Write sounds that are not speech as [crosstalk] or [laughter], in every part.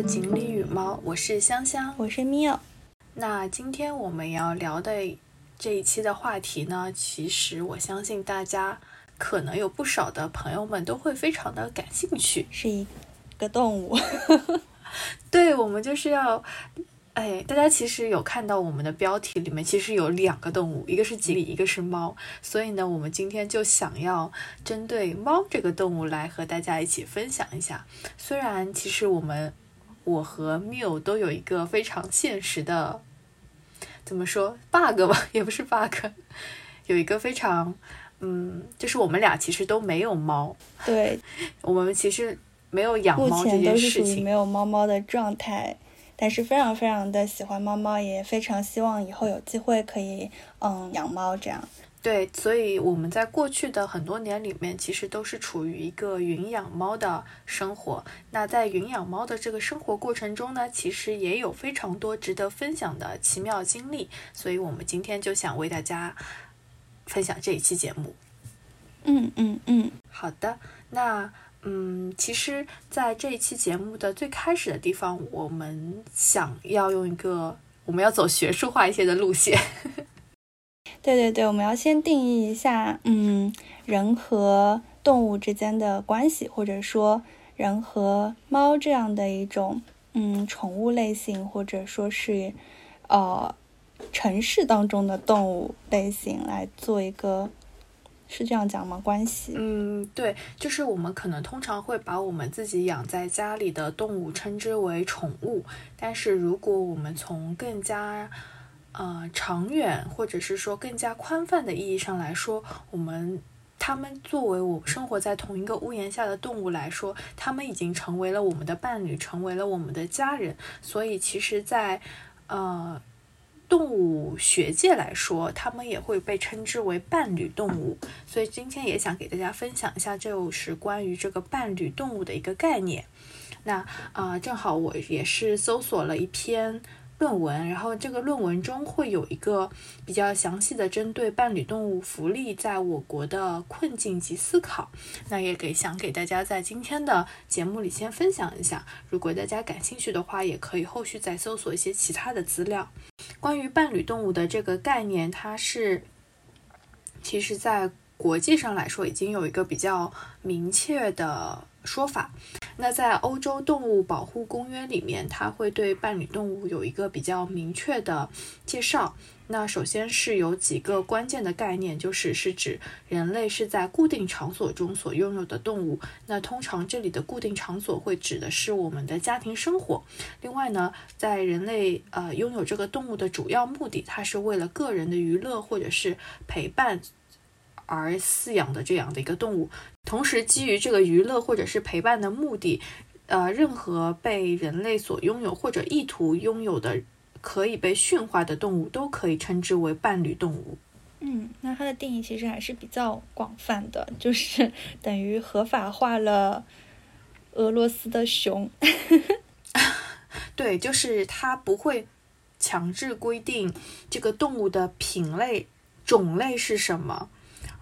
的锦鲤与猫，我是香香，我是 Mio。那今天我们要聊的这一期的话题呢，其实我相信大家可能有不少的朋友们都会非常的感兴趣，是一个动物。[laughs] 对，我们就是要。哎，大家其实有看到我们的标题里面其实有两个动物，一个是锦鲤，一个是猫。所以呢，我们今天就想要针对猫这个动物来和大家一起分享一下。虽然其实我们我和 Miu 都有一个非常现实的，怎么说 bug 吧，[laughs] 也不是 bug，有一个非常嗯，就是我们俩其实都没有猫。对，[laughs] 我们其实没有养猫这件事情，没有猫猫的状态。但是非常非常的喜欢猫猫，也非常希望以后有机会可以嗯养猫这样。对，所以我们在过去的很多年里面，其实都是处于一个云养猫的生活。那在云养猫的这个生活过程中呢，其实也有非常多值得分享的奇妙经历。所以我们今天就想为大家分享这一期节目。嗯嗯嗯，好的，那。嗯，其实，在这一期节目的最开始的地方，我们想要用一个我们要走学术化一些的路线。对对对，我们要先定义一下，嗯，人和动物之间的关系，或者说人和猫这样的一种，嗯，宠物类型，或者说是，呃，城市当中的动物类型来做一个。是这样讲吗？关系？嗯，对，就是我们可能通常会把我们自己养在家里的动物称之为宠物，但是如果我们从更加呃长远或者是说更加宽泛的意义上来说，我们他们作为我生活在同一个屋檐下的动物来说，他们已经成为了我们的伴侣，成为了我们的家人，所以其实，在呃。动物学界来说，它们也会被称之为伴侣动物，所以今天也想给大家分享一下，就是关于这个伴侣动物的一个概念。那啊，正好我也是搜索了一篇。论文，然后这个论文中会有一个比较详细的针对伴侣动物福利在我国的困境及思考，那也给想给大家在今天的节目里先分享一下。如果大家感兴趣的话，也可以后续再搜索一些其他的资料。关于伴侣动物的这个概念，它是其实在国际上来说已经有一个比较明确的。说法，那在欧洲动物保护公约里面，它会对伴侣动物有一个比较明确的介绍。那首先是有几个关键的概念，就是是指人类是在固定场所中所拥有的动物。那通常这里的固定场所会指的是我们的家庭生活。另外呢，在人类呃拥有这个动物的主要目的，它是为了个人的娱乐或者是陪伴。而饲养的这样的一个动物，同时基于这个娱乐或者是陪伴的目的，呃，任何被人类所拥有或者意图拥有的可以被驯化的动物，都可以称之为伴侣动物。嗯，那它的定义其实还是比较广泛的，就是 [laughs] 等于合法化了俄罗斯的熊。[laughs] 对，就是它不会强制规定这个动物的品类、种类是什么。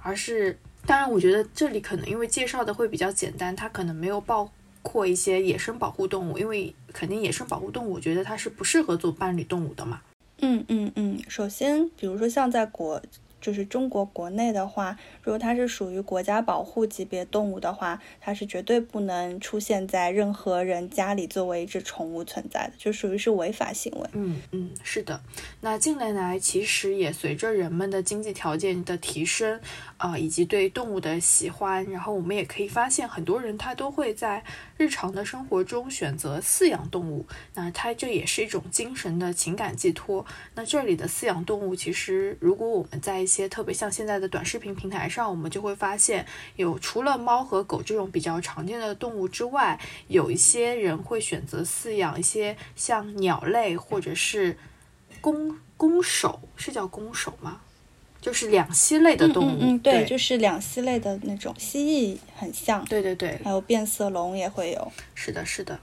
而是，当然，我觉得这里可能因为介绍的会比较简单，它可能没有包括一些野生保护动物，因为肯定野生保护动物，我觉得它是不适合做伴侣动物的嘛。嗯嗯嗯，首先，比如说像在国。就是中国国内的话，如果它是属于国家保护级别动物的话，它是绝对不能出现在任何人家里作为一只宠物存在的，就属于是违法行为。嗯嗯，是的。那近年来其实也随着人们的经济条件的提升，啊，以及对动物的喜欢，然后我们也可以发现，很多人他都会在日常的生活中选择饲养动物。那它这也是一种精神的情感寄托。那这里的饲养动物，其实如果我们在些特别像现在的短视频平台上，我们就会发现有除了猫和狗这种比较常见的动物之外，有一些人会选择饲养一些像鸟类或者是弓弓手，是叫弓手吗？就是两栖类的动物。嗯嗯，对，就是两栖类的那种蜥蜴很像。对对对，还有变色龙也会有。是的，是的。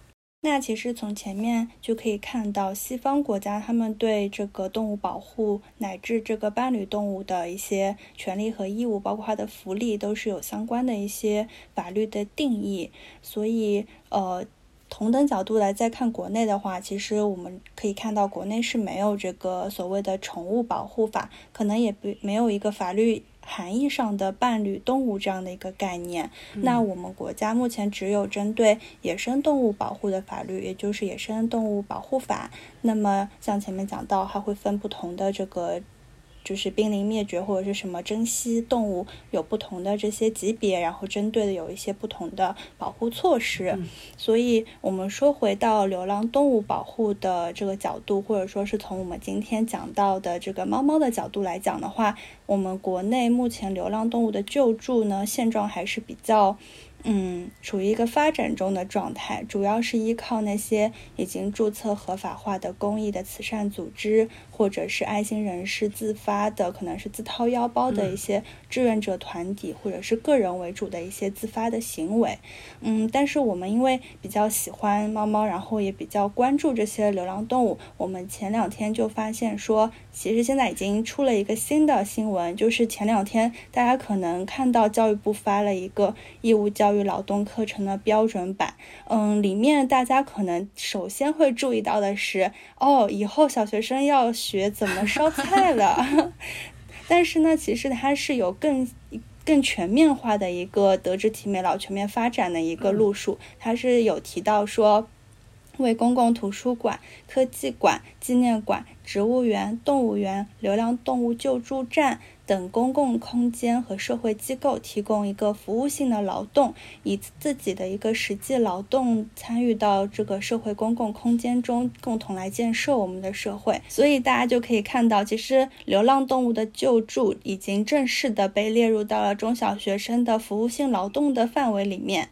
那其实从前面就可以看到，西方国家他们对这个动物保护乃至这个伴侣动物的一些权利和义务，包括它的福利，都是有相关的一些法律的定义。所以，呃，同等角度来再看国内的话，其实我们可以看到国内是没有这个所谓的宠物保护法，可能也不没有一个法律含义上的伴侣动物这样的一个概念。那我们国家目前只有针对野生动物保护的法律，也就是野生动物保护法。那么像前面讲到，它会分不同的这个。就是濒临灭绝或者是什么珍稀动物有不同的这些级别，然后针对的有一些不同的保护措施。所以，我们说回到流浪动物保护的这个角度，或者说是从我们今天讲到的这个猫猫的角度来讲的话，我们国内目前流浪动物的救助呢，现状还是比较。嗯，处于一个发展中的状态，主要是依靠那些已经注册合法化的公益的慈善组织，或者是爱心人士自发的，可能是自掏腰包的一些志愿者团体，或者是个人为主的一些自发的行为。嗯，但是我们因为比较喜欢猫猫，然后也比较关注这些流浪动物，我们前两天就发现说，其实现在已经出了一个新的新闻，就是前两天大家可能看到教育部发了一个义务教育。劳动课程的标准版，嗯，里面大家可能首先会注意到的是，哦，以后小学生要学怎么烧菜了。[laughs] 但是呢，其实它是有更更全面化的一个德智体美劳全面发展的一个路数，它是有提到说，为公共图书馆、科技馆、纪念馆、植物园、动物园、流浪动物救助站。等公共空间和社会机构提供一个服务性的劳动，以自己的一个实际劳动参与到这个社会公共空间中，共同来建设我们的社会。所以大家就可以看到，其实流浪动物的救助已经正式的被列入到了中小学生的服务性劳动的范围里面。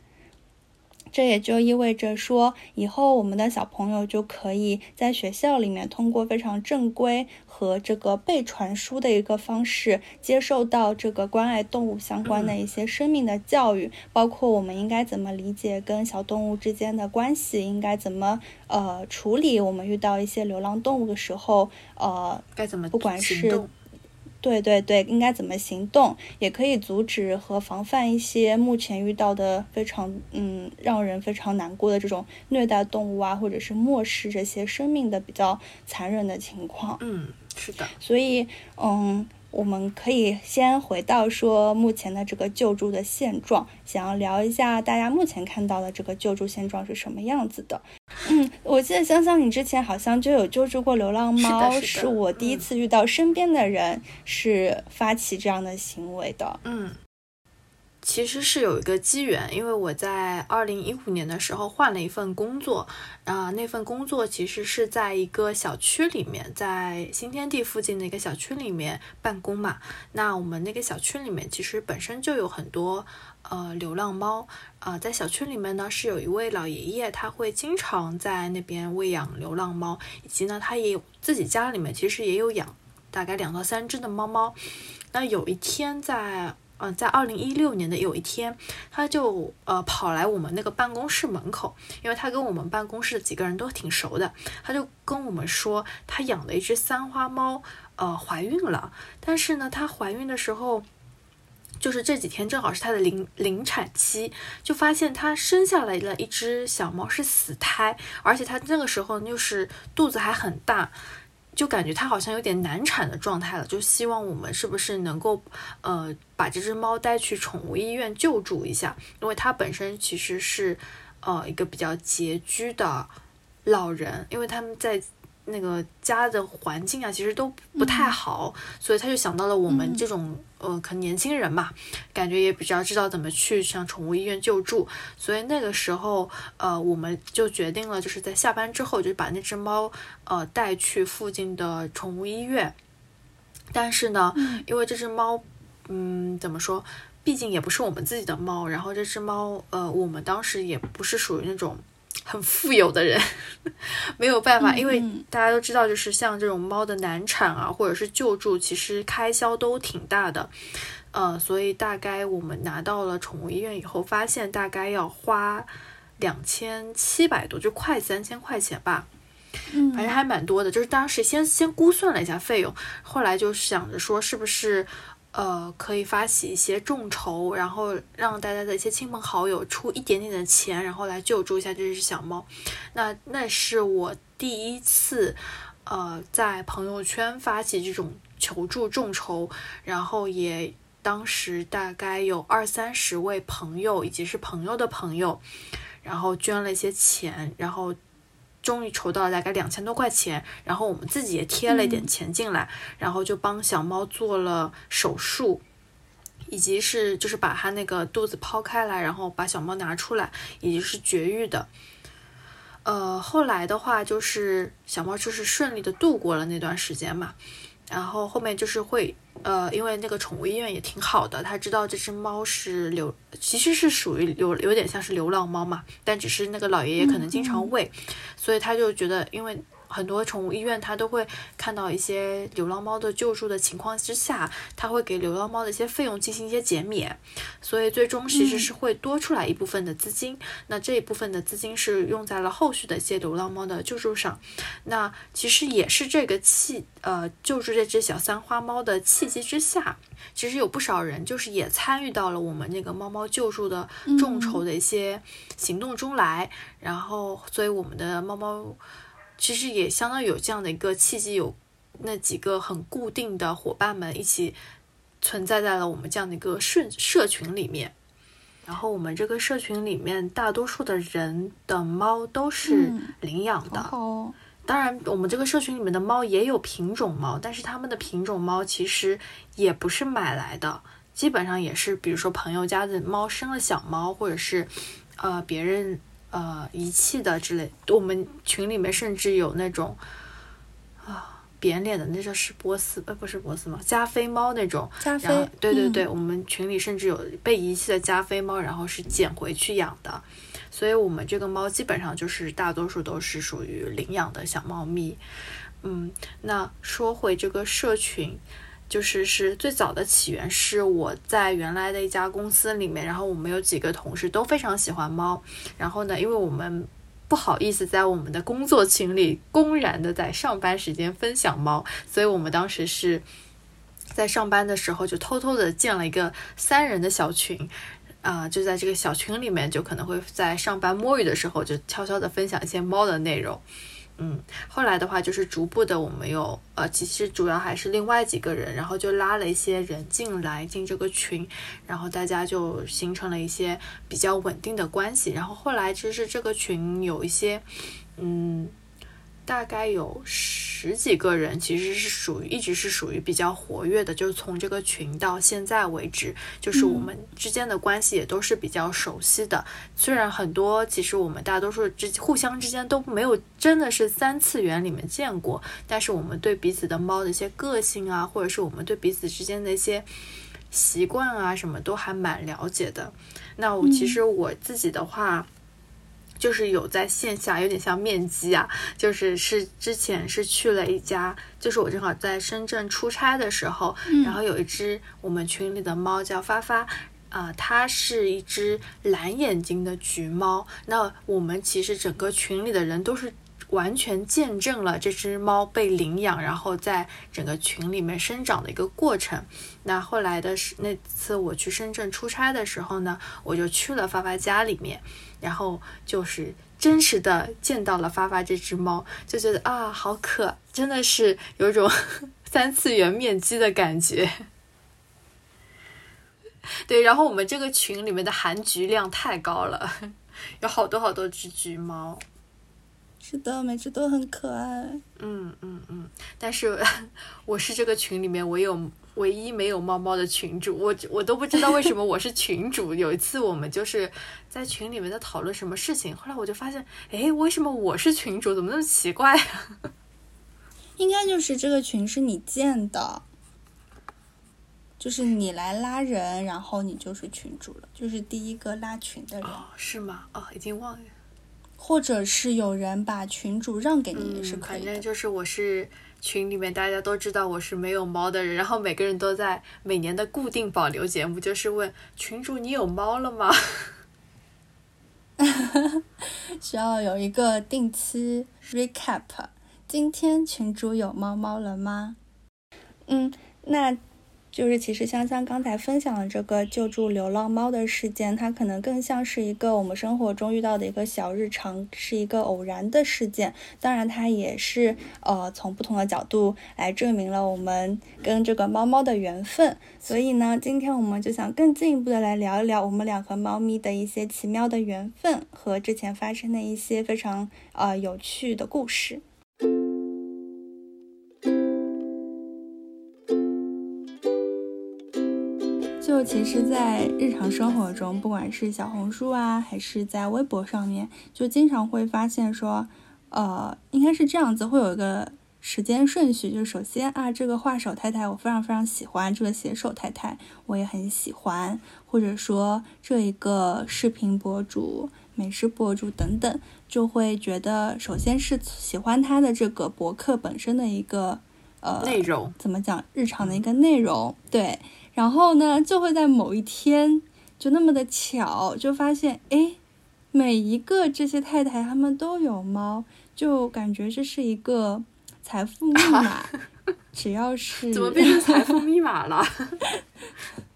这也就意味着说，以后我们的小朋友就可以在学校里面通过非常正规和这个被传输的一个方式，接受到这个关爱动物相关的一些生命的教育，包括我们应该怎么理解跟小动物之间的关系，应该怎么呃处理我们遇到一些流浪动物的时候，呃该怎么不管是。对对对，应该怎么行动，也可以阻止和防范一些目前遇到的非常嗯让人非常难过的这种虐待动物啊，或者是漠视这些生命的比较残忍的情况。嗯，是的。所以，嗯。我们可以先回到说目前的这个救助的现状，想要聊一下大家目前看到的这个救助现状是什么样子的。嗯，我记得香香你之前好像就有救助过流浪猫，是我第一次遇到身边的人是发起这样的行为的。嗯。其实是有一个机缘，因为我在二零一五年的时候换了一份工作，啊，那份工作其实是在一个小区里面，在新天地附近的一个小区里面办公嘛。那我们那个小区里面其实本身就有很多呃流浪猫，啊，在小区里面呢是有一位老爷爷，他会经常在那边喂养流浪猫，以及呢他也有自己家里面其实也有养大概两到三只的猫猫。那有一天在。嗯，在二零一六年的有一天，他就呃跑来我们那个办公室门口，因为他跟我们办公室的几个人都挺熟的，他就跟我们说，他养的一只三花猫呃怀孕了，但是呢，她怀孕的时候，就是这几天正好是她的临临产期，就发现她生下来了一只小猫是死胎，而且她那个时候就是肚子还很大。就感觉它好像有点难产的状态了，就希望我们是不是能够，呃，把这只猫带去宠物医院救助一下，因为它本身其实是，呃，一个比较拮据的老人，因为他们在。那个家的环境啊，其实都不太好，所以他就想到了我们这种呃，可能年轻人嘛，感觉也比较知道怎么去向宠物医院救助，所以那个时候呃，我们就决定了，就是在下班之后就把那只猫呃带去附近的宠物医院。但是呢，因为这只猫，嗯，怎么说，毕竟也不是我们自己的猫，然后这只猫呃，我们当时也不是属于那种。很富有的人 [laughs] 没有办法，因为大家都知道，就是像这种猫的难产啊，或者是救助，其实开销都挺大的。呃，所以大概我们拿到了宠物医院以后，发现大概要花两千七百多，就快三千块钱吧。嗯，反正还蛮多的。就是当时先先估算了一下费用，后来就想着说，是不是呃，可以发起一些众筹，然后让大家的一些亲朋好友出一点点的钱，然后来救助一下这只小猫。那那是我第一次，呃，在朋友圈发起这种求助众筹，然后也当时大概有二三十位朋友以及是朋友的朋友，然后捐了一些钱，然后。终于筹到了大概两千多块钱，然后我们自己也贴了一点钱进来，然后就帮小猫做了手术，以及是就是把它那个肚子剖开来，然后把小猫拿出来，以及是绝育的。呃，后来的话就是小猫就是顺利的度过了那段时间嘛。然后后面就是会，呃，因为那个宠物医院也挺好的，他知道这只猫是流，其实是属于流有点像是流浪猫嘛，但只是那个老爷爷可能经常喂，所以他就觉得，因为。很多宠物医院，它都会看到一些流浪猫的救助的情况之下，它会给流浪猫的一些费用进行一些减免，所以最终其实是会多出来一部分的资金。那这一部分的资金是用在了后续的一些流浪猫的救助上。那其实也是这个契呃救助这只小三花猫的契机之下，其实有不少人就是也参与到了我们那个猫猫救助的众筹的一些行动中来，然后所以我们的猫猫。其实也相当于有这样的一个契机，有那几个很固定的伙伴们一起存在在了我们这样的一个社社群里面。然后我们这个社群里面，大多数的人的猫都是领养的。哦。当然，我们这个社群里面的猫也有品种猫，但是他们的品种猫其实也不是买来的，基本上也是比如说朋友家的猫生了小猫，或者是呃别人。呃，遗弃的之类，我们群里面甚至有那种啊扁脸的，那叫是波斯，呃，不是波斯猫，加菲猫那种。加菲。对对对，我们群里甚至有被遗弃的加菲猫，然后是捡回去养的，所以我们这个猫基本上就是大多数都是属于领养的小猫咪。嗯，那说回这个社群。就是是最早的起源是我在原来的一家公司里面，然后我们有几个同事都非常喜欢猫，然后呢，因为我们不好意思在我们的工作群里公然的在上班时间分享猫，所以我们当时是在上班的时候就偷偷的建了一个三人的小群，啊，就在这个小群里面，就可能会在上班摸鱼的时候就悄悄的分享一些猫的内容。嗯，后来的话就是逐步的，我们有呃，其实主要还是另外几个人，然后就拉了一些人进来进这个群，然后大家就形成了一些比较稳定的关系。然后后来就是这个群有一些，嗯。大概有十几个人，其实是属于一直是属于比较活跃的，就是从这个群到现在为止，就是我们之间的关系也都是比较熟悉的。虽然很多，其实我们大多数之互相之间都没有真的是三次元里面见过，但是我们对彼此的猫的一些个性啊，或者是我们对彼此之间的一些习惯啊，什么都还蛮了解的。那我其实我自己的话。就是有在线下，有点像面基啊。就是是之前是去了一家，就是我正好在深圳出差的时候，然后有一只我们群里的猫叫发发，啊，它是一只蓝眼睛的橘猫。那我们其实整个群里的人都是完全见证了这只猫被领养，然后在整个群里面生长的一个过程。那后来的是那次我去深圳出差的时候呢，我就去了发发家里面。然后就是真实的见到了发发这只猫，就觉得啊，好可，真的是有种 [laughs] 三次元面基的感觉。[laughs] 对，然后我们这个群里面的含橘量太高了，[laughs] 有好多好多只橘猫。是的，每只都很可爱。嗯嗯嗯，但是我是这个群里面唯有。唯一没有猫猫的群主，我我都不知道为什么我是群主。有一次我们就是在群里面在讨论什么事情，后来我就发现，哎，为什么我是群主？怎么那么奇怪啊？应该就是这个群是你建的，就是你来拉人，然后你就是群主了，就是第一个拉群的人。哦，是吗？哦，已经忘了。或者是有人把群主让给你也是可以的。反正就是我是。群里面大家都知道我是没有猫的人，然后每个人都在每年的固定保留节目，就是问群主你有猫了吗？[laughs] 需要有一个定期 recap。今天群主有猫猫了吗？嗯，那就是其实香香刚才分享的这个救助流浪猫的事件，它可能更像是一个我们生活中遇到的一个小日常，是一个偶然的事件。当然，它也是呃从不同的角度来证明了我们跟这个猫猫的缘分。所以呢，今天我们就想更进一步的来聊一聊我们俩和猫咪的一些奇妙的缘分和之前发生的一些非常呃有趣的故事。就其实，在日常生活中，不管是小红书啊，还是在微博上面，就经常会发现说，呃，应该是这样子，会有一个时间顺序。就首先啊，这个画手太太我非常非常喜欢，这个写手太太我也很喜欢，或者说这一个视频博主、美食博主等等，就会觉得，首先是喜欢他的这个博客本身的一个呃内容，怎么讲，日常的一个内容，对。然后呢，就会在某一天，就那么的巧，就发现，哎，每一个这些太太她们都有猫，就感觉这是一个财富密码。[laughs] 只要是怎么变成财富密码了？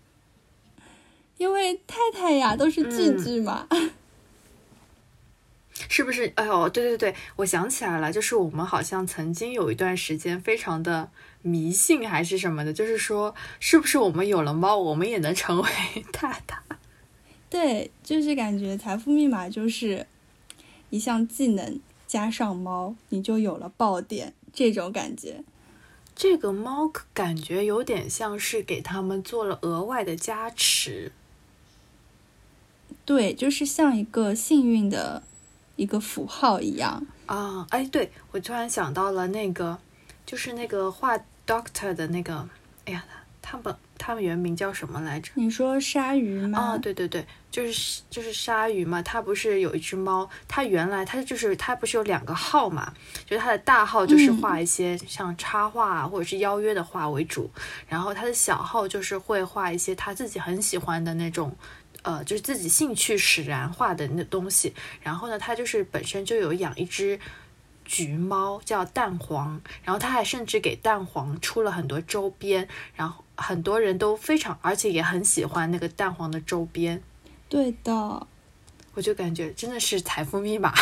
[laughs] 因为太太呀都是句句嘛。是不是？哎呦，对对对，我想起来了，就是我们好像曾经有一段时间非常的迷信还是什么的，就是说，是不是我们有了猫，我们也能成为 [laughs] 大大？对，就是感觉财富密码就是一项技能加上猫，你就有了爆点这种感觉。这个猫感觉有点像是给他们做了额外的加持。对，就是像一个幸运的。一个符号一样啊！哎，对我突然想到了那个，就是那个画 Doctor 的那个，哎呀，他们他们原名叫什么来着？你说鲨鱼吗？啊，对对对，就是就是鲨鱼嘛。它不是有一只猫？它原来它就是它不是有两个号嘛？就是它的大号就是画一些像插画啊或者是邀约的画为主，然后它的小号就是会画一些他自己很喜欢的那种。呃，就是自己兴趣使然画的那东西。然后呢，他就是本身就有养一只橘猫，叫蛋黄。然后他还甚至给蛋黄出了很多周边，然后很多人都非常，而且也很喜欢那个蛋黄的周边。对的，我就感觉真的是财富密码。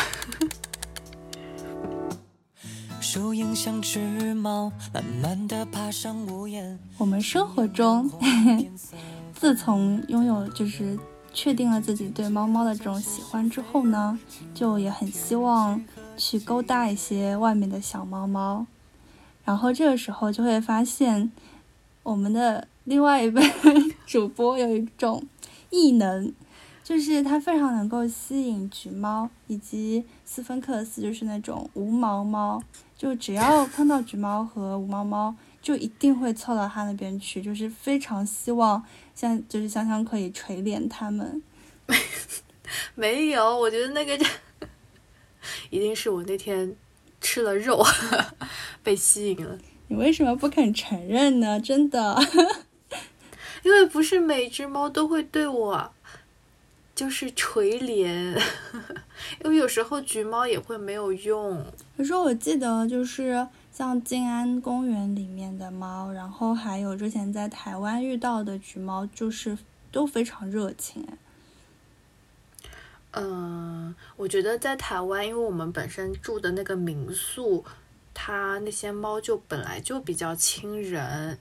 我们生活中，[laughs] 自从拥有就是。确定了自己对猫猫的这种喜欢之后呢，就也很希望去勾搭一些外面的小猫猫，然后这个时候就会发现，我们的另外一位 [laughs] 主播有一种异能，就是他非常能够吸引橘猫以及斯芬克斯，就是那种无毛猫，就只要碰到橘猫和无毛猫。就一定会凑到他那边去，就是非常希望像就是香香可以垂怜他们。[laughs] 没有，我觉得那个一定是我那天吃了肉 [laughs] 被吸引了。你为什么不肯承认呢？真的，[laughs] 因为不是每只猫都会对我就是垂怜，[laughs] 因为有时候橘猫也会没有用。可是我记得就是。像静安公园里面的猫，然后还有之前在台湾遇到的橘猫，就是都非常热情。嗯，我觉得在台湾，因为我们本身住的那个民宿，它那些猫就本来就比较亲人，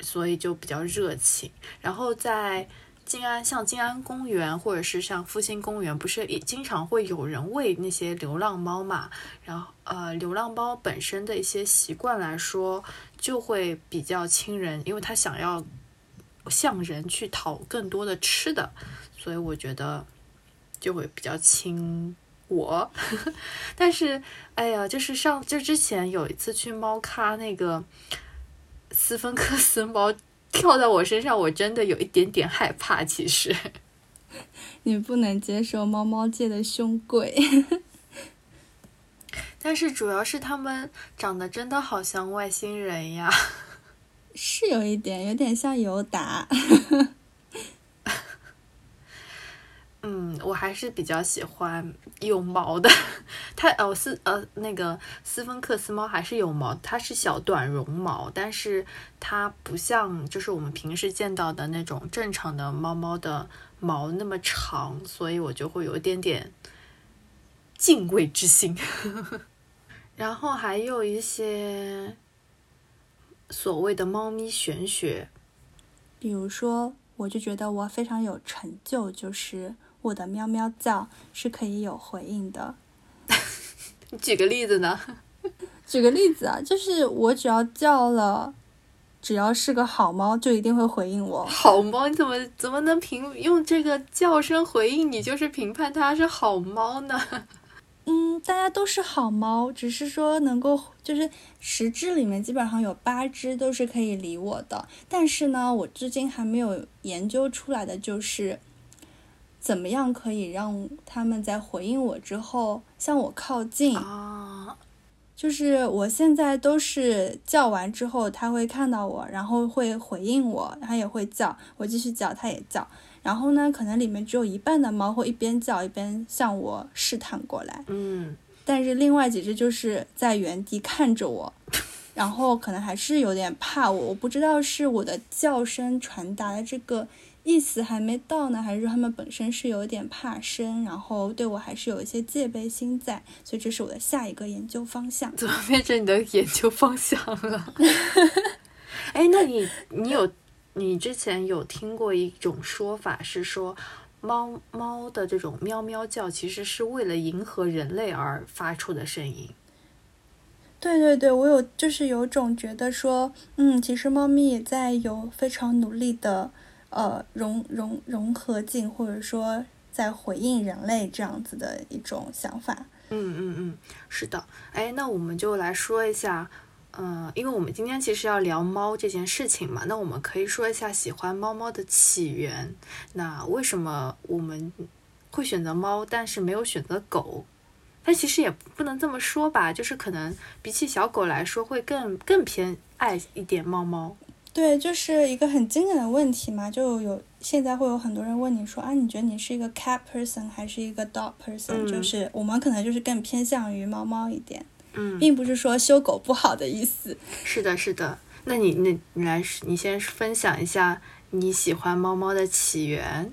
所以就比较热情。然后在静安，像静安公园或者是像复兴公园，不是也经常会有人喂那些流浪猫嘛？然后呃，流浪猫本身的一些习惯来说，就会比较亲人，因为它想要向人去讨更多的吃的，所以我觉得就会比较亲我。[laughs] 但是哎呀，就是上就之前有一次去猫咖，那个斯芬克斯猫。跳在我身上，我真的有一点点害怕。其实，[laughs] 你不能接受猫猫界的凶鬼，[laughs] 但是主要是他们长得真的好像外星人呀。是有一点，有点像尤达。嗯，我还是比较喜欢有毛的。它哦斯呃那个斯芬克斯猫还是有毛，它是小短绒毛，但是它不像就是我们平时见到的那种正常的猫猫的毛那么长，所以我就会有一点点敬畏之心。[laughs] 然后还有一些所谓的猫咪玄学，比如说，我就觉得我非常有成就，就是我的喵喵叫是可以有回应的。[laughs] 你举个例子呢？举个例子啊，就是我只要叫了，只要是个好猫，就一定会回应我。好猫，你怎么怎么能评用这个叫声回应你，就是评判它是好猫呢？[laughs] 嗯，大家都是好猫，只是说能够就是十只里面基本上有八只都是可以理我的。但是呢，我至今还没有研究出来的就是怎么样可以让他们在回应我之后向我靠近啊。就是我现在都是叫完之后，它会看到我，然后会回应我，它也会叫，我继续叫，它也叫。然后呢，可能里面只有一半的猫会一边叫一边向我试探过来，嗯，但是另外几只就是在原地看着我，然后可能还是有点怕我，我不知道是我的叫声传达的这个意思还没到呢，还是说它们本身是有点怕生，然后对我还是有一些戒备心在，所以这是我的下一个研究方向。怎么变成你的研究方向了？[laughs] 哎，那你你有？你之前有听过一种说法，是说猫猫的这种喵喵叫，其实是为了迎合人类而发出的声音。对对对，我有就是有种觉得说，嗯，其实猫咪也在有非常努力的呃融融融合进，或者说在回应人类这样子的一种想法。嗯嗯嗯，是的。哎，那我们就来说一下。嗯，因为我们今天其实要聊猫这件事情嘛，那我们可以说一下喜欢猫猫的起源。那为什么我们会选择猫，但是没有选择狗？但其实也不能这么说吧，就是可能比起小狗来说，会更更偏爱一点猫猫。对，就是一个很经典的问题嘛，就有现在会有很多人问你说啊，你觉得你是一个 cat person 还是一个 dog person？就是我们可能就是更偏向于猫猫一点。嗯，并不是说修狗不好的意思。是的，是的。那你，那你来，你先分享一下你喜欢猫猫的起源。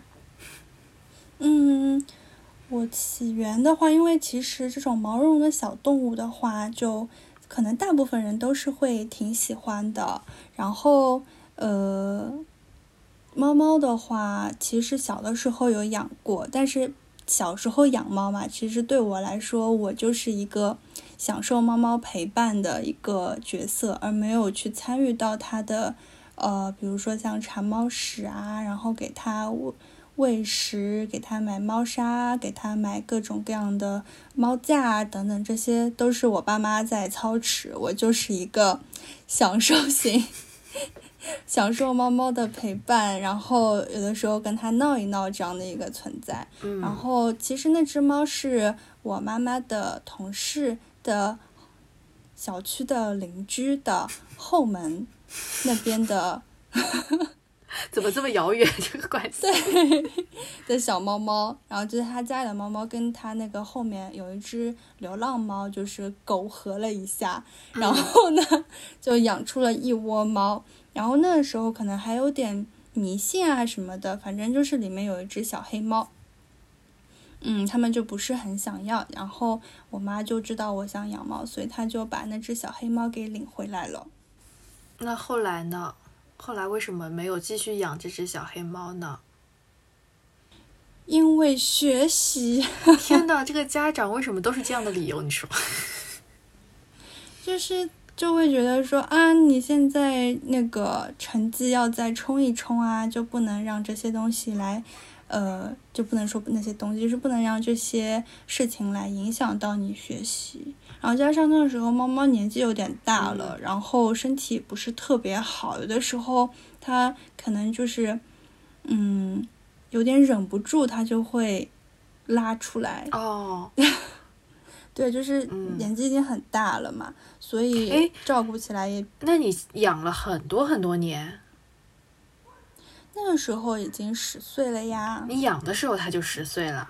嗯，我起源的话，因为其实这种毛茸茸的小动物的话，就可能大部分人都是会挺喜欢的。然后，呃，猫猫的话，其实小的时候有养过，但是小时候养猫嘛，其实对我来说，我就是一个。享受猫猫陪伴的一个角色，而没有去参与到它的，呃，比如说像铲猫屎啊，然后给它喂喂食，给它买猫砂，给它买各种各样的猫架等等，这些都是我爸妈在操持，我就是一个 [laughs] 享受型，[laughs] 享受猫猫的陪伴，然后有的时候跟它闹一闹这样的一个存在。嗯，然后其实那只猫是我妈妈的同事。的小区的邻居的后门那边的，[laughs] 怎么这么遥远这个关系？[laughs] 对，的小猫猫，然后就是他家里的猫猫跟他那个后面有一只流浪猫，就是苟合了一下，然后呢就养出了一窝猫，然后那个时候可能还有点迷信啊什么的，反正就是里面有一只小黑猫。嗯，他们就不是很想要，然后我妈就知道我想养猫，所以她就把那只小黑猫给领回来了。那后来呢？后来为什么没有继续养这只小黑猫呢？因为学习。天呐，这个家长为什么都是这样的理由？你说？[laughs] 就是就会觉得说啊，你现在那个成绩要再冲一冲啊，就不能让这些东西来。呃，就不能说那些东西，就是不能让这些事情来影响到你学习。然后加上那个时候猫猫年纪有点大了，然后身体不是特别好，有的时候它可能就是，嗯，有点忍不住，它就会拉出来。哦，[laughs] 对，就是年纪已经很大了嘛，所以照顾起来也。那你养了很多很多年。那个时候已经十岁了呀！你养的时候它就十岁了。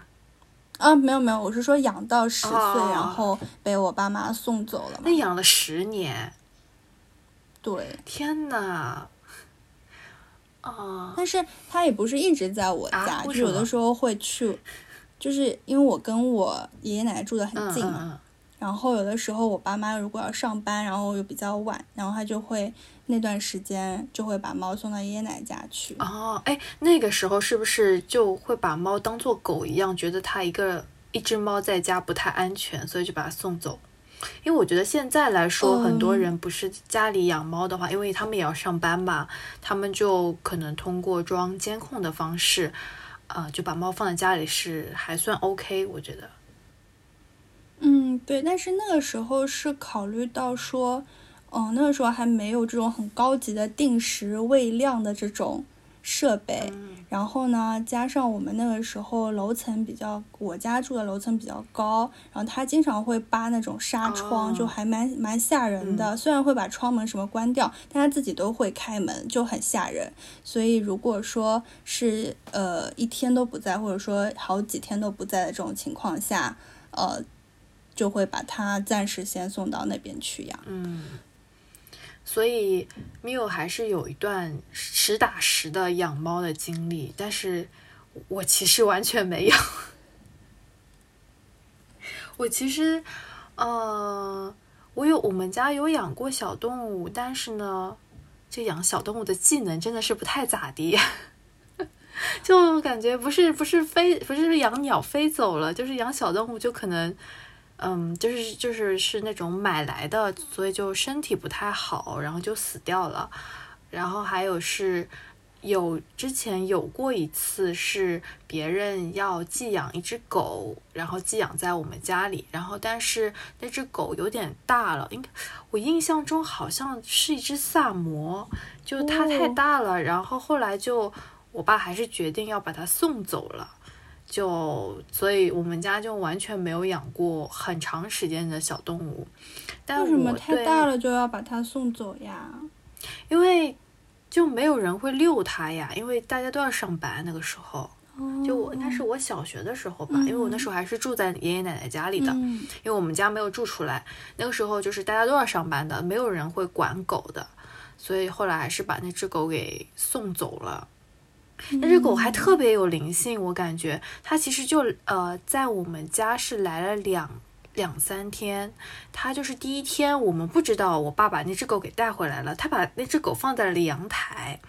啊，没有没有，我是说养到十岁，然后被我爸妈送走了。那养了十年？对。天呐！啊！但是它也不是一直在我家，就有的时候会去，就是因为我跟我爷爷奶奶住的很近嘛。然后有的时候我爸妈如果要上班，然后又比较晚，然后他就会那段时间就会把猫送到爷爷奶奶家去。哦，哎，那个时候是不是就会把猫当做狗一样，觉得它一个一只猫在家不太安全，所以就把它送走？因为我觉得现在来说，很多人不是家里养猫的话，因为他们也要上班嘛，他们就可能通过装监控的方式，呃，就把猫放在家里是还算 OK，我觉得。嗯，对，但是那个时候是考虑到说，嗯，那个时候还没有这种很高级的定时喂量的这种设备，然后呢，加上我们那个时候楼层比较，我家住的楼层比较高，然后他经常会扒那种纱窗，就还蛮蛮吓人的。虽然会把窗门什么关掉，但他自己都会开门，就很吓人。所以如果说是呃一天都不在，或者说好几天都不在的这种情况下，呃。就会把它暂时先送到那边去养。嗯，所以 Miu 还是有一段实打实的养猫的经历，但是我其实完全没有。我其实，呃，我有我们家有养过小动物，但是呢，这养小动物的技能真的是不太咋地，[laughs] 就感觉不是不是飞不是养鸟飞走了，就是养小动物就可能。嗯，就是就是是那种买来的，所以就身体不太好，然后就死掉了。然后还有是有之前有过一次是别人要寄养一只狗，然后寄养在我们家里，然后但是那只狗有点大了，应该我印象中好像是一只萨摩，就它太大了，然后后来就我爸还是决定要把它送走了。就所以，我们家就完全没有养过很长时间的小动物。为什么太大了就要把它送走呀？因为就没有人会遛它呀，因为大家都要上班。那个时候，就我应该是我小学的时候吧，因为我那时候还是住在爷爷奶奶家里的，因为我们家没有住出来。那个时候就是大家都要上班的，没有人会管狗的，所以后来还是把那只狗给送走了。那只狗还特别有灵性，我感觉它其实就呃在我们家是来了两两三天，它就是第一天我们不知道我爸把那只狗给带回来了，他把那只狗放在了阳台，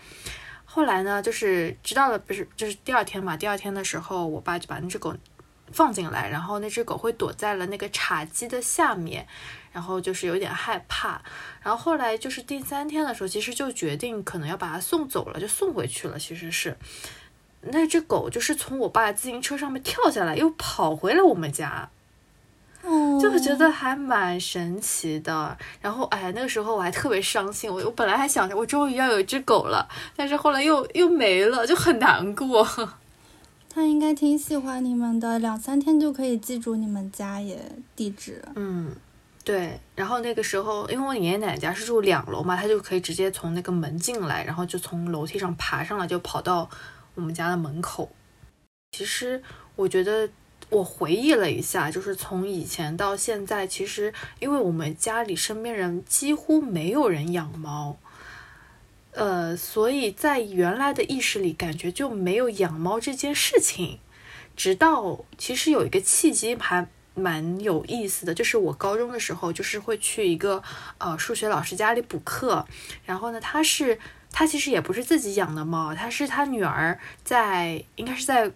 后来呢就是知道了不是就是第二天嘛，第二天的时候我爸就把那只狗放进来，然后那只狗会躲在了那个茶几的下面。然后就是有点害怕，然后后来就是第三天的时候，其实就决定可能要把它送走了，就送回去了。其实是那只狗就是从我爸自行车上面跳下来，又跑回了我们家，就觉得还蛮神奇的。然后哎，那个时候我还特别伤心，我我本来还想着我终于要有一只狗了，但是后来又又没了，就很难过。他应该挺喜欢你们的，两三天就可以记住你们家也地址。嗯。对，然后那个时候，因为我爷爷奶奶家是住两楼嘛，他就可以直接从那个门进来，然后就从楼梯上爬上来，就跑到我们家的门口。其实我觉得，我回忆了一下，就是从以前到现在，其实因为我们家里身边人几乎没有人养猫，呃，所以在原来的意识里，感觉就没有养猫这件事情。直到其实有一个契机，还。蛮有意思的，就是我高中的时候，就是会去一个呃数学老师家里补课，然后呢，他是他其实也不是自己养的猫，他是他女儿在应该是在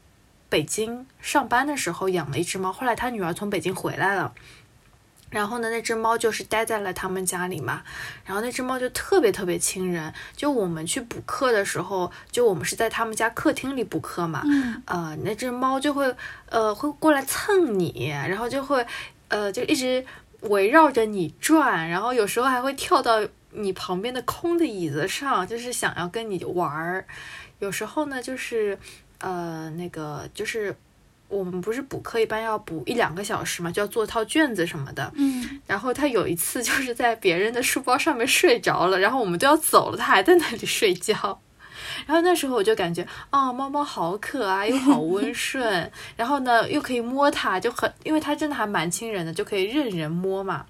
北京上班的时候养了一只猫，后来他女儿从北京回来了。然后呢，那只猫就是待在了他们家里嘛。然后那只猫就特别特别亲人。就我们去补课的时候，就我们是在他们家客厅里补课嘛。嗯。呃，那只猫就会呃会过来蹭你，然后就会呃就一直围绕着你转，然后有时候还会跳到你旁边的空的椅子上，就是想要跟你玩儿。有时候呢，就是呃那个就是。我们不是补课，一般要补一两个小时嘛，就要做套卷子什么的。嗯，然后他有一次就是在别人的书包上面睡着了，然后我们都要走了，他还在那里睡觉，[laughs] 然后那时候我就感觉，哦，猫猫好可爱，又好温顺，[laughs] 然后呢又可以摸它，就很，因为它真的还蛮亲人的，就可以任人摸嘛。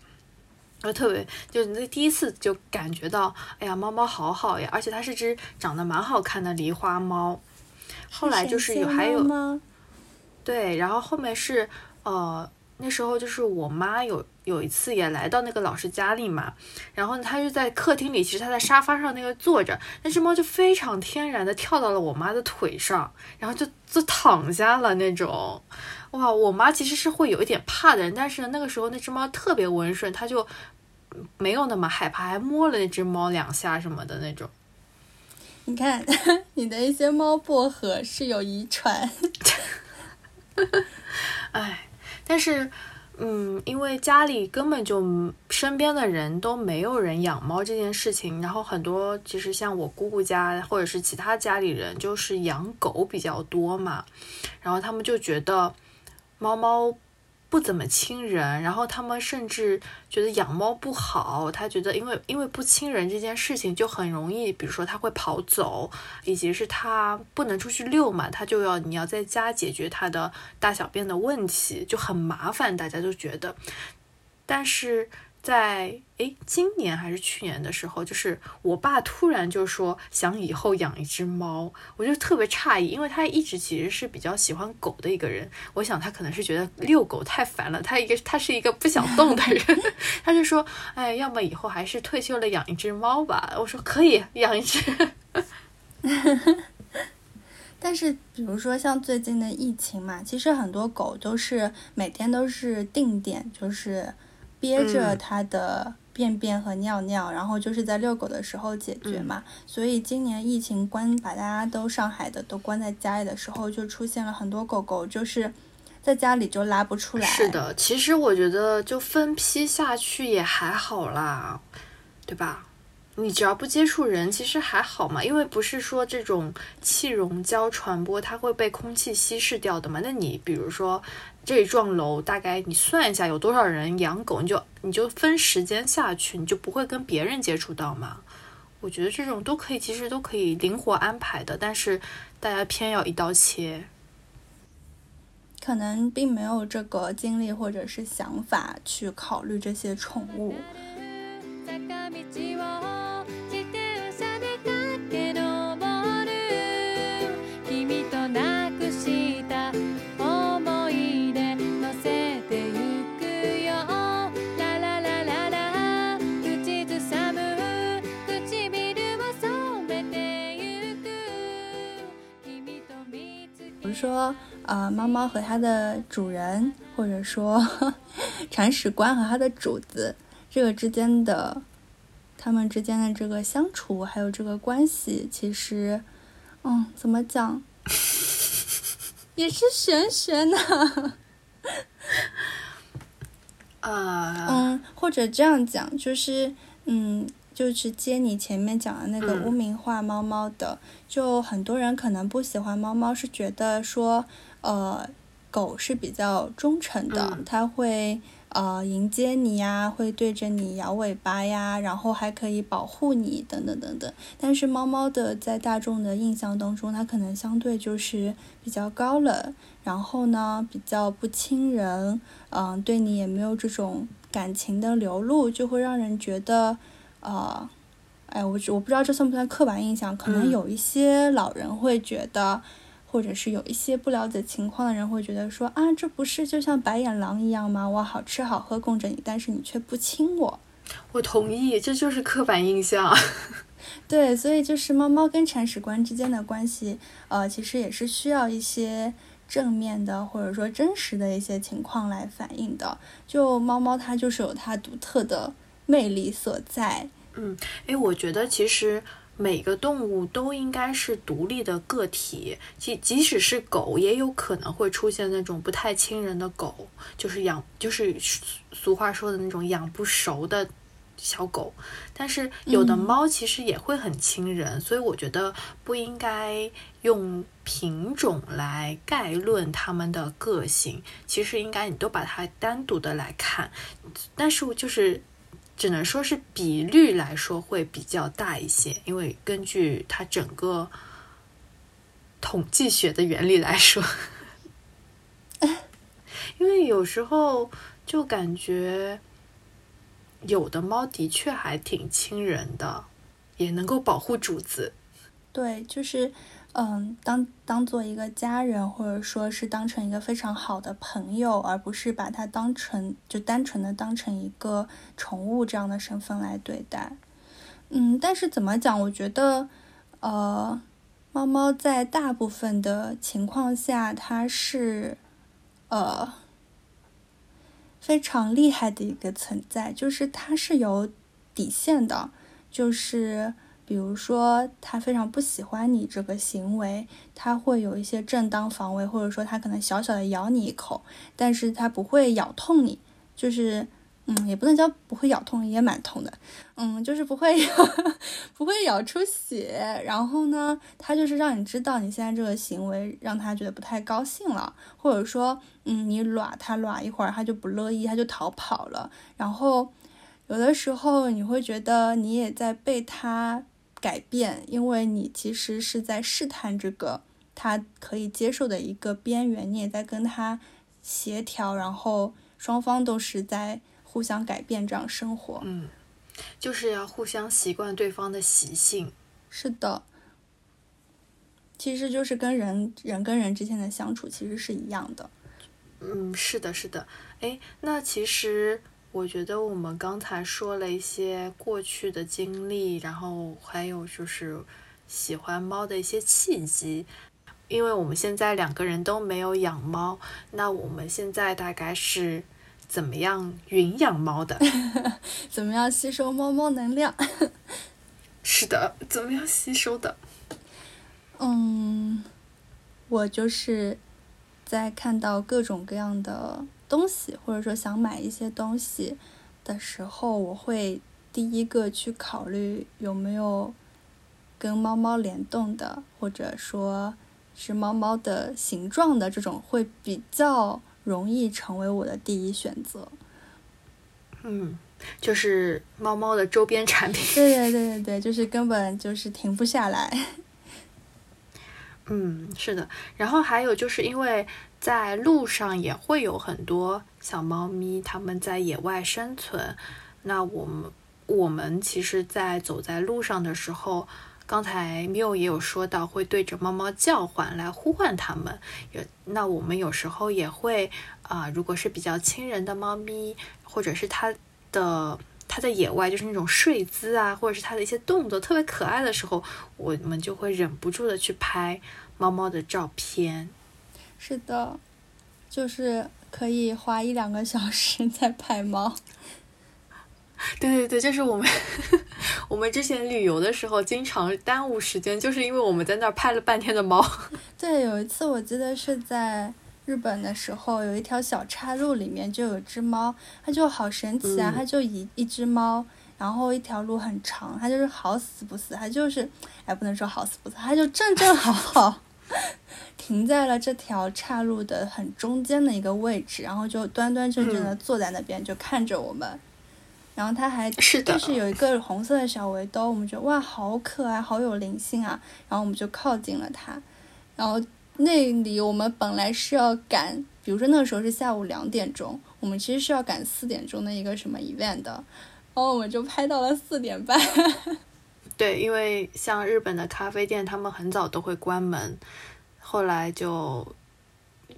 然后特别，就那第一次就感觉到，哎呀，猫猫好好呀，而且它是只长得蛮好看的狸花猫。后来就是有还有，对，然后后面是呃。那时候就是我妈有有一次也来到那个老师家里嘛，然后，她就在客厅里，其实她在沙发上那个坐着，那只猫就非常天然的跳到了我妈的腿上，然后就就躺下了那种，哇，我妈其实是会有一点怕的人，但是那个时候那只猫特别温顺，她就没有那么害怕，还摸了那只猫两下什么的那种。你看，[laughs] 你的一些猫薄荷是有遗传，[laughs] [laughs] 哎。但是，嗯，因为家里根本就身边的人都没有人养猫这件事情，然后很多其实像我姑姑家或者是其他家里人就是养狗比较多嘛，然后他们就觉得猫猫。不怎么亲人，然后他们甚至觉得养猫不好。他觉得，因为因为不亲人这件事情就很容易，比如说他会跑走，以及是他不能出去遛嘛，他就要你要在家解决他的大小便的问题，就很麻烦。大家都觉得，但是。在诶，今年还是去年的时候，就是我爸突然就说想以后养一只猫，我就特别诧异，因为他一直其实是比较喜欢狗的一个人。我想他可能是觉得遛狗太烦了，他一个他是一个不想动的人，[laughs] 他就说，哎，要么以后还是退休了养一只猫吧。我说可以养一只，[laughs] 但是比如说像最近的疫情嘛，其实很多狗都是每天都是定点，就是。憋着它的便便和尿尿，然后就是在遛狗的时候解决嘛。所以今年疫情关，把大家都上海的都关在家里的时候，就出现了很多狗狗，就是在家里就拉不出来。是的，其实我觉得就分批下去也还好啦，对吧？你只要不接触人，其实还好嘛，因为不是说这种气溶胶传播，它会被空气稀释掉的嘛。那你比如说这幢楼，大概你算一下有多少人养狗，你就你就分时间下去，你就不会跟别人接触到嘛。我觉得这种都可以，其实都可以灵活安排的，但是大家偏要一刀切，可能并没有这个精力或者是想法去考虑这些宠物。说，呃，猫猫和它的主人，或者说 [laughs] 铲屎官和它的主子，这个之间的，他们之间的这个相处，还有这个关系，其实，嗯，怎么讲，也是玄学呢。[laughs] 啊，嗯，或者这样讲，就是，嗯。就是接你前面讲的那个污名化猫猫的，就很多人可能不喜欢猫猫，是觉得说，呃，狗是比较忠诚的，它会呃迎接你呀，会对着你摇尾巴呀，然后还可以保护你等等等等。但是猫猫的在大众的印象当中，它可能相对就是比较高冷，然后呢比较不亲人，嗯，对你也没有这种感情的流露，就会让人觉得。呃，哎，我我不知道这算不算刻板印象，可能有一些老人会觉得，或者是有一些不了解情况的人会觉得说啊，这不是就像白眼狼一样吗？我好吃好喝供着你，但是你却不亲我。我同意，这就是刻板印象。[laughs] 对，所以就是猫猫跟铲屎官之间的关系，呃，其实也是需要一些正面的或者说真实的一些情况来反映的。就猫猫它就是有它独特的。魅力所在。嗯，诶，我觉得其实每个动物都应该是独立的个体，即即使是狗，也有可能会出现那种不太亲人的狗，就是养，就是俗话说的那种养不熟的小狗。但是有的猫其实也会很亲人，所以我觉得不应该用品种来概论它们的个性，其实应该你都把它单独的来看。但是就是。只能说是比率来说会比较大一些，因为根据它整个统计学的原理来说，[laughs] 因为有时候就感觉有的猫的确还挺亲人的，也能够保护主子。对，就是。嗯，当当做一个家人，或者说是当成一个非常好的朋友，而不是把它当成就单纯的当成一个宠物这样的身份来对待。嗯，但是怎么讲？我觉得，呃，猫猫在大部分的情况下，它是呃非常厉害的一个存在，就是它是有底线的，就是。比如说，他非常不喜欢你这个行为，他会有一些正当防卫，或者说他可能小小的咬你一口，但是他不会咬痛你，就是，嗯，也不能叫不会咬痛，也蛮痛的，嗯，就是不会 [laughs] 不会咬出血。然后呢，他就是让你知道你现在这个行为让他觉得不太高兴了，或者说，嗯，你耍他耍一会儿，他就不乐意，他就逃跑了。然后有的时候你会觉得你也在被他。改变，因为你其实是在试探这个他可以接受的一个边缘，你也在跟他协调，然后双方都是在互相改变这样生活。嗯，就是要互相习惯对方的习性。是的，其实就是跟人人跟人之间的相处其实是一样的。嗯，是的，是的。哎，那其实。我觉得我们刚才说了一些过去的经历，然后还有就是喜欢猫的一些契机。因为我们现在两个人都没有养猫，那我们现在大概是怎么样云养猫的？[laughs] 怎么样吸收猫猫能量？是的，怎么样吸收的？嗯，我就是在看到各种各样的。东西，或者说想买一些东西的时候，我会第一个去考虑有没有跟猫猫联动的，或者说是猫猫的形状的这种，会比较容易成为我的第一选择。嗯，就是猫猫的周边产品。对对对对对，就是根本就是停不下来。[laughs] 嗯，是的。然后还有就是因为。在路上也会有很多小猫咪，它们在野外生存。那我们我们其实，在走在路上的时候，刚才缪也有说到，会对着猫猫叫唤来呼唤它们。有那我们有时候也会啊，如果是比较亲人的猫咪，或者是它的它在野外就是那种睡姿啊，或者是它的一些动作特别可爱的时候，我们就会忍不住的去拍猫猫的照片。是的，就是可以花一两个小时 [laughs] 在拍猫。[laughs] 对对对，就是我们 [laughs] 我们之前旅游的时候经常耽误时间，就是因为我们在那儿拍了半天的猫。对，有一次我记得是在日本的时候，有一条小岔路里面就有只猫，它就好神奇啊！它就一一只猫，然后一条路很长，它就是好死不死，它就是哎不能说好死不死，它就正正好好。停在了这条岔路的很中间的一个位置，然后就端端正正的坐在那边，就看着我们。然后他还就是有一个红色的小围兜，我们觉得哇，好可爱，好有灵性啊。然后我们就靠近了它。然后那里我们本来是要赶，比如说那个时候是下午两点钟，我们其实是要赶四点钟的一个什么 event 的，然后我们就拍到了四点半。[laughs] 对，因为像日本的咖啡店，他们很早都会关门。后来就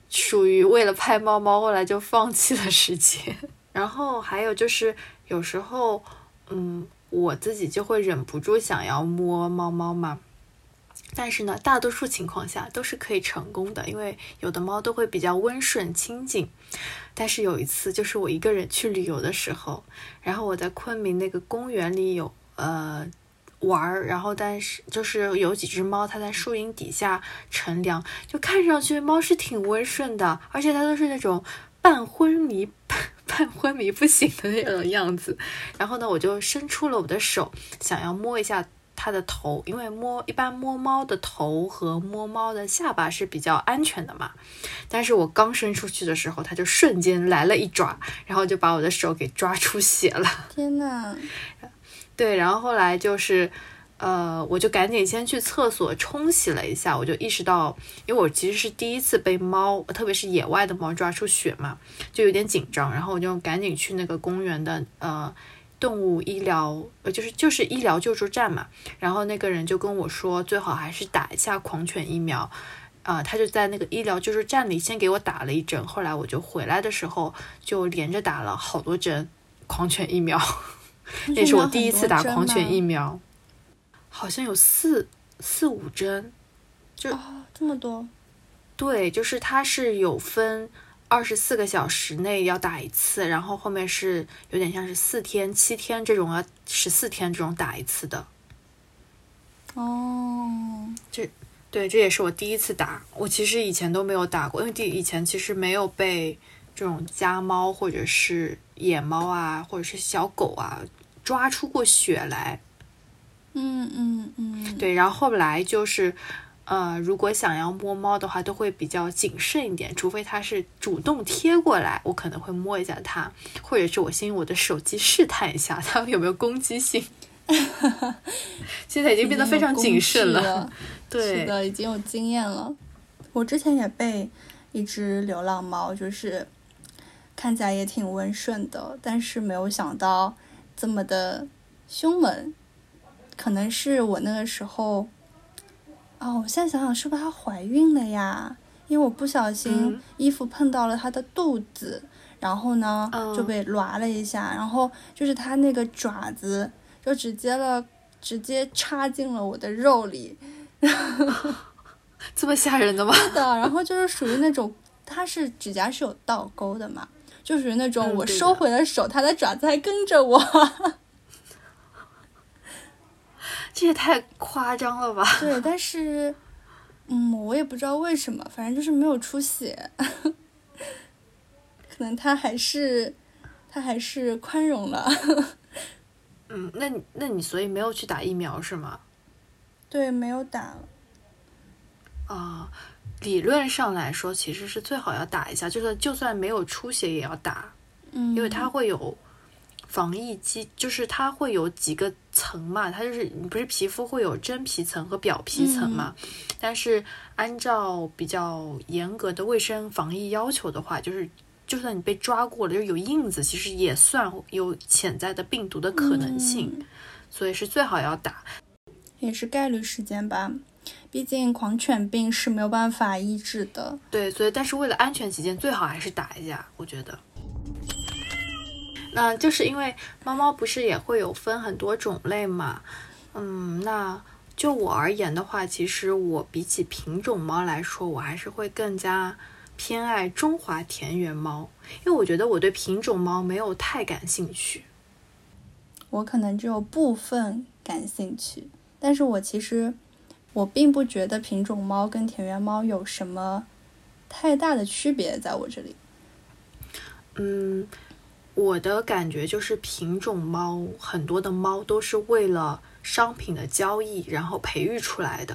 属于为了拍猫猫，后来就放弃了时间。[laughs] 然后还有就是有时候，嗯，我自己就会忍不住想要摸猫猫嘛。但是呢，大多数情况下都是可以成功的，因为有的猫都会比较温顺亲近。但是有一次，就是我一个人去旅游的时候，然后我在昆明那个公园里有呃。玩儿，然后但是就是有几只猫，它在树荫底下乘凉，就看上去猫是挺温顺的，而且它都是那种半昏迷、半 [laughs] 半昏迷不醒的那种样子。然后呢，我就伸出了我的手，想要摸一下它的头，因为摸一般摸猫的头和摸猫的下巴是比较安全的嘛。但是我刚伸出去的时候，它就瞬间来了一爪，然后就把我的手给抓出血了。天呐！对，然后后来就是。呃，我就赶紧先去厕所冲洗了一下，我就意识到，因为我其实是第一次被猫，特别是野外的猫抓出血嘛，就有点紧张，然后我就赶紧去那个公园的呃动物医疗，呃就是就是医疗救助站嘛，然后那个人就跟我说，最好还是打一下狂犬疫苗，啊，他就在那个医疗救助站里先给我打了一针，后来我就回来的时候就连着打了好多针狂犬疫苗，那是我第一次打狂犬疫苗。好像有四四五针，就这么多。对，就是它是有分二十四个小时内要打一次，然后后面是有点像是四天、七天这种啊十四天这种打一次的。哦，这对，这也是我第一次打。我其实以前都没有打过，因为第以前其实没有被这种家猫或者是野猫啊，或者是小狗啊抓出过血来。嗯嗯嗯，对，然后后来就是，呃，如果想要摸猫的话，都会比较谨慎一点，除非它是主动贴过来，我可能会摸一下它，或者是我先用我的手机试探一下它有没有攻击性。[laughs] 现在已经变得非常谨慎了，[laughs] 对，是的，已经有经验了。我之前也被一只流浪猫，就是看起来也挺温顺的，但是没有想到这么的凶猛。可能是我那个时候，哦，我现在想想，是不是她怀孕了呀？因为我不小心衣服碰到了她的肚子，然后呢就被拉了一下，然后就是她那个爪子就直接了，直接插进了我的肉里，[laughs] 这么吓人的吗？是的，然后就是属于那种，它是指甲是有倒钩的嘛，就属于那种我收回了手，它的爪子还跟着我。[laughs] 这也太夸张了吧！对，但是，嗯，我也不知道为什么，反正就是没有出血，[laughs] 可能他还是他还是宽容了。嗯，那你那你所以没有去打疫苗是吗？对，没有打。啊，理论上来说，其实是最好要打一下，就是就算没有出血也要打，嗯，因为它会有。防疫机就是它会有几个层嘛，它就是你不是皮肤会有真皮层和表皮层嘛？但是按照比较严格的卫生防疫要求的话，就是就算你被抓过了，就有印子，其实也算有潜在的病毒的可能性，所以是最好要打，也是概率事件吧。毕竟狂犬病是没有办法医治的。对，所以但是为了安全起见，最好还是打一下，我觉得。那就是因为猫猫不是也会有分很多种类嘛，嗯，那就我而言的话，其实我比起品种猫来说，我还是会更加偏爱中华田园猫，因为我觉得我对品种猫没有太感兴趣。我可能只有部分感兴趣，但是我其实我并不觉得品种猫跟田园猫有什么太大的区别，在我这里。嗯。我的感觉就是品种猫很多的猫都是为了商品的交易然后培育出来的，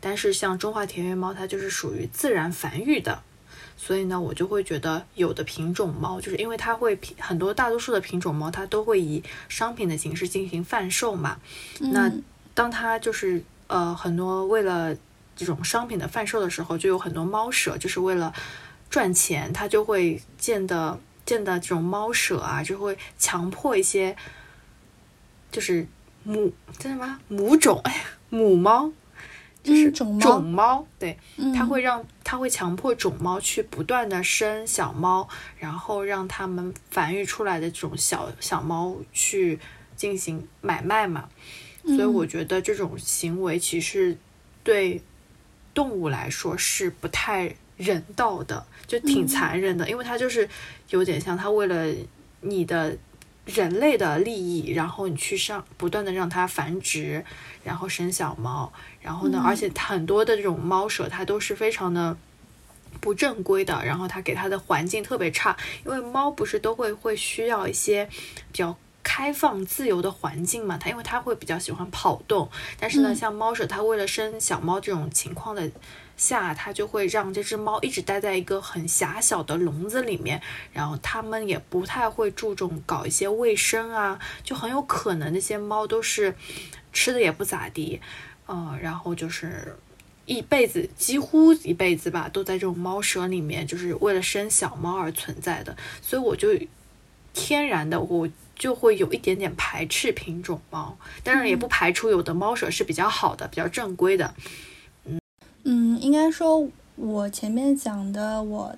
但是像中华田园猫它就是属于自然繁育的，所以呢我就会觉得有的品种猫就是因为它会很多大多数的品种猫它都会以商品的形式进行贩售嘛，那当它就是呃很多为了这种商品的贩售的时候，就有很多猫舍就是为了赚钱，它就会建的。建的这种猫舍啊，就会强迫一些，就是母叫什么母种，[laughs] 哎呀，母猫，就是种猫，对，它会让它会强迫种猫去不断的生小猫，然后让它们繁育出来的这种小小猫去进行买卖嘛。所以我觉得这种行为其实对动物来说是不太。人道的就挺残忍的，因为它就是有点像它为了你的人类的利益，然后你去上不断的让它繁殖，然后生小猫，然后呢，而且很多的这种猫舍它都是非常的不正规的，然后它给它的环境特别差，因为猫不是都会会需要一些比较开放自由的环境嘛，它因为它会比较喜欢跑动，但是呢，嗯。像猫舍，它为了生小猫这种情况的下，它就会让这只猫一直待在一个很狭小的笼子里面，然后它们也不太会注重搞一些卫生啊，就很有可能那些猫都是吃的也不咋地，呃，然后就是。一辈子几乎一辈子吧，都在这种猫舍里面，就是为了生小猫而存在的，所以我就天然的我就会有一点点排斥品种猫，当然也不排除有的猫舍是比较好的、比较正规的。嗯，应该说，我前面讲的，我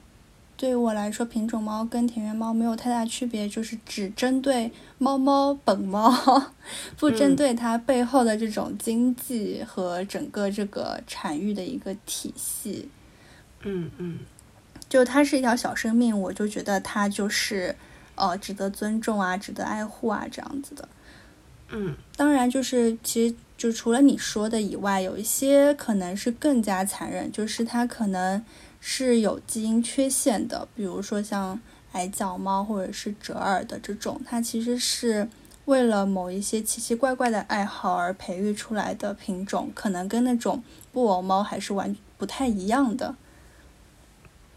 对我来说，品种猫跟田园猫没有太大区别，就是只针对猫猫本猫，[laughs] 不针对它背后的这种经济和整个这个产育的一个体系。嗯嗯就它是一条小生命，我就觉得它就是呃值得尊重啊，值得爱护啊这样子的。嗯当然，就是其实就除了你说的以外，有一些可能是更加残忍，就是它可能是有基因缺陷的，比如说像矮脚猫或者是折耳的这种，它其实是为了某一些奇奇怪怪的爱好而培育出来的品种，可能跟那种布偶猫还是完不太一样的。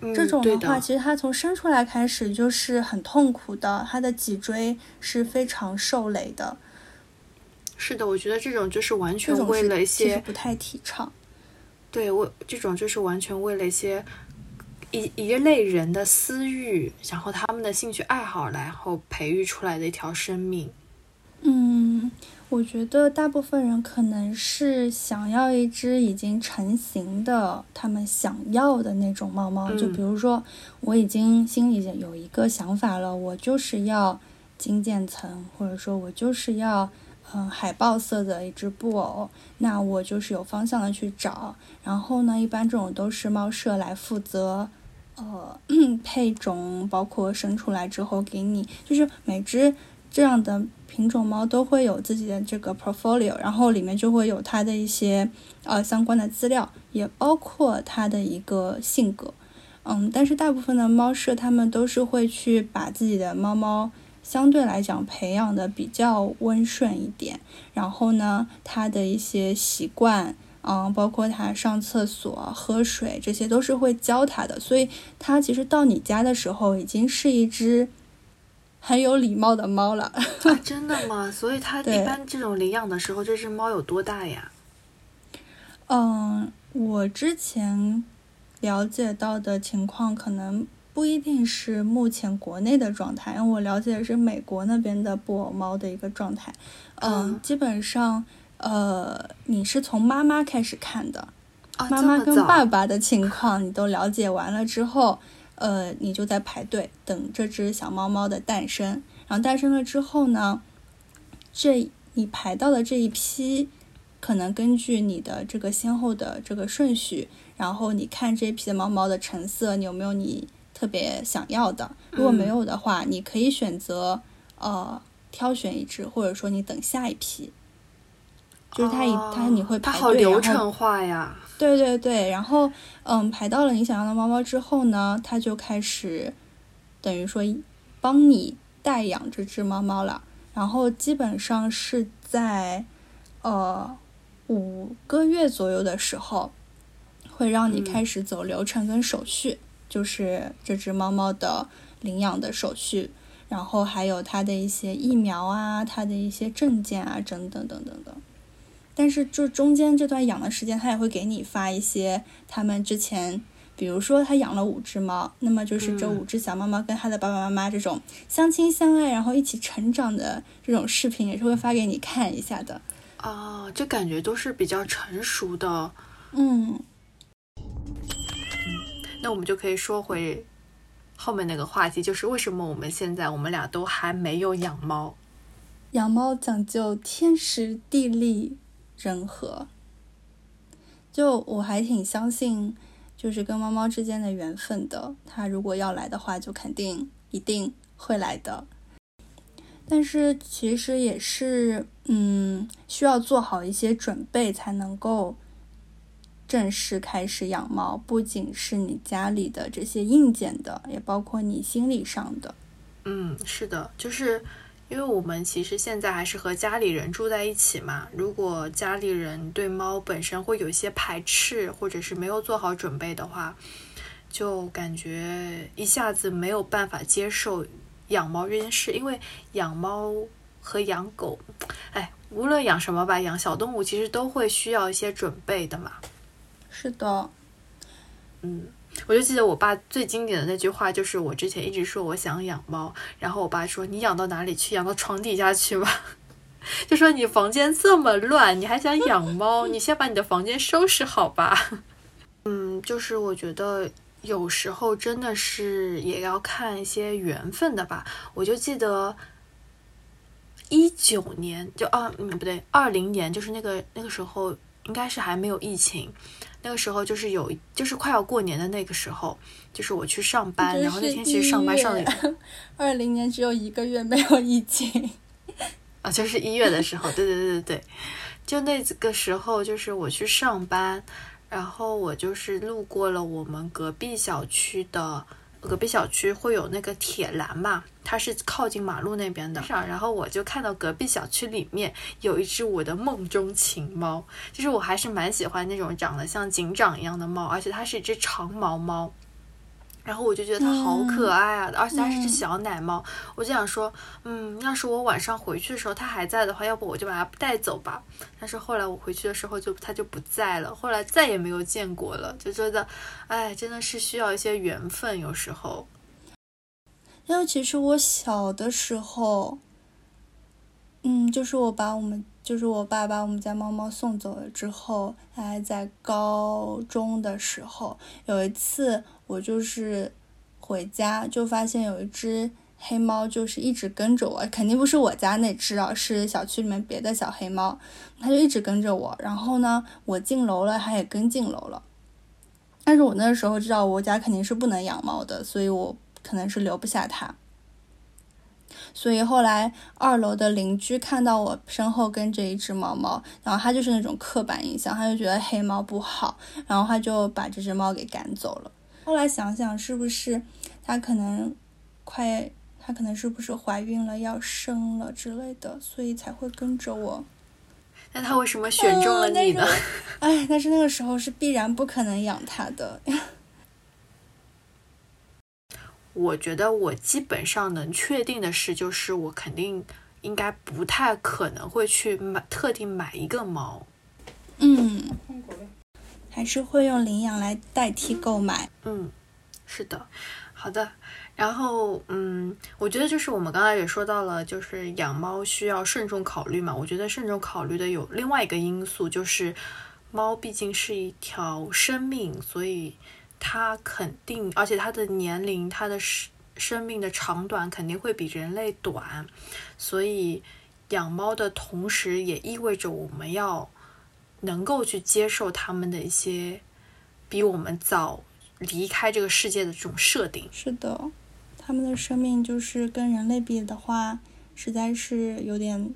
嗯，这种的话，的，其实它从生出来开始就是很痛苦的，它的脊椎是非常受累的。是的，我觉得这种就是完全为了一些不太提倡。对我这种就是完全为了一些一一类人的私欲，然后他们的兴趣爱好，然后培育出来的一条生命。嗯，我觉得大部分人可能是想要一只已经成型的，他们想要的那种猫猫。就嗯比如说，我已经心里有一个想法了，我就是要金渐层，或者说我就是要嗯海豹色的一只布偶，那我就是有方向的去找。然后呢，一般这种都是猫舍来负责。呃，配种包括生出来之后给你，就是每只这样的品种猫都会有自己的这个 portfolio，然后里面就会有它的一些呃相关的资料，也包括它的一个性格。嗯，但是大部分的猫舍他们都是会去把自己的猫猫相对来讲培养的比较温顺一点，然后呢，它的一些习惯。嗯，包括它上厕所、喝水，这些都是会教它的，所以它其实到你家的时候，已经是一只很有礼貌的猫了。啊，真的吗？所以它 [laughs] 一般这种领养的时候，这只猫有多大呀？嗯，我之前了解到的情况可能不一定是目前国内的状态，因为我了解的是美国那边的布偶猫的一个状态。嗯，嗯基本上，呃，你是从妈妈开始看的，啊，妈妈跟爸爸的情况你都了解完了之后，呃，你就在排队等这只小猫猫的诞生。然后诞生了之后呢，这你排到的这一批，可能根据你的这个先后的这个顺序，然后你看这一批的猫猫的成色，你有没有你特别想要的？如果没嗯有的话，你可以选择呃挑选一只，或者说你等下一批。就是它一它你会排队，好流然后程化呀。对对对，然后嗯，排到了你想要的猫猫之后呢，它就开始等于说帮你代养这只猫猫了。然后基本上是在呃五个月左右的时候，会让你嗯开始走流程跟手续，就是这只猫猫的领养的手续，然后还有它的一些疫苗啊，它的一些证件啊，等等等等等。但是就中间这段养的时间，他也会给你发一些他们之前，比如说他养了五只猫，那么就是这嗯五只小猫猫跟他的爸爸妈妈这种相亲相爱，然后一起成长的这种视频，也是会发给你看一下的。啊，这感觉都是比较成熟的。嗯，那我们就可以说回后面那个话题，就是为什么我们现在我们俩都还没有养猫？养猫讲究天时地利人和，就我还挺相信，就是跟猫猫之间的缘分的。它如果要来的话，就肯定一定会来的。但是其实也是，嗯，需要做好一些准备才能够正式开始养猫。不仅是你家里的这些硬件的，也包括你心理上的。嗯，是的，就是因为我们其实现在还是和家里人住在一起嘛。如果家里人对猫本身会有一些排斥，或者是没有做好准备的话，就感觉一下子没有办法接受养猫这件事。因为养猫和养狗，哎，无论养什么吧，养小动物其实都会需要一些准备的嘛。是的，嗯。我就记得我爸最经典的那句话，就是我之前一直说我想养猫，然后我爸说你养到哪里去？养到床底下去吗？[laughs] 就说你房间这么乱，你还想养猫？你先把你的房间收拾好吧。嗯，就是我觉得有时候真的是也要看一些缘分的吧。我就记得一九年，就啊嗯不对，二零年，就是那个那个时候应该是还没有疫情。那个时候就是有，就是快要过年的那个时候，就是我去上班，然后那天其实上班上的，[laughs] 二零年只有一个月没有疫情，[laughs] 啊，就是一月的时候，对对对对对，就那个时候就是我去上班，然后我就是路过了我们隔壁小区的。隔壁小区会有那个铁栏嘛，它是靠近马路那边的。然后我就看到隔壁小区里面有一只我的梦中情猫，就是我还是蛮喜欢那种长得像警长一样的猫，而且它是一只长毛猫。然后我就觉得它好可爱啊，而且它是只小奶猫，我就想说，嗯，要是我晚上回去的时候它还在的话，要不我就把它带走吧。但是后来我回去的时候就它就不在了，后来再也没有见过了，就觉得，哎，真的是需要一些缘分，有时候。因为其实我小的时候，嗯，就是我把我们。就是我爸把我们家猫猫送走了之后，他还在高中的时候，有一次我就是回家就发现有一只黑猫，就是一直跟着我，肯定不是我家那只啊，是小区里面别的小黑猫，它就一直跟着我。然后呢，我进楼了，它也跟进楼了。但是我那时候知道我家肯定是不能养猫的，所以我可能是留不下它。所以后来二楼的邻居看到我身后跟着一只猫猫，然后他就是那种刻板印象，他就觉得黑猫不好，然后他就把这只猫给赶走了。后来想想，是不是她可能快，她可能是不是怀孕了要生了之类的，所以才会跟着我。那他为什么选中了你呢？哎，但是那个时候是必然不可能养他的。[laughs] 我觉得我基本上能确定的事，就是我肯定应该不太可能会去买特定买一个猫。嗯，还是会用领养来代替购买。嗯，是的，好的。然后，嗯，我觉得就是我们刚才也说到了，就是养猫需要慎重考虑嘛。我觉得慎重考虑的有另外一个因素，就是猫毕竟是一条生命，所以。它肯定，而且它的年龄、它的生生命的长短肯定会比人类短，所以养猫的同时也意味着我们要能够去接受他们的一些比我们早离开这个世界的这种设定。是的，他们的生命就是跟人类比的话，实在是有点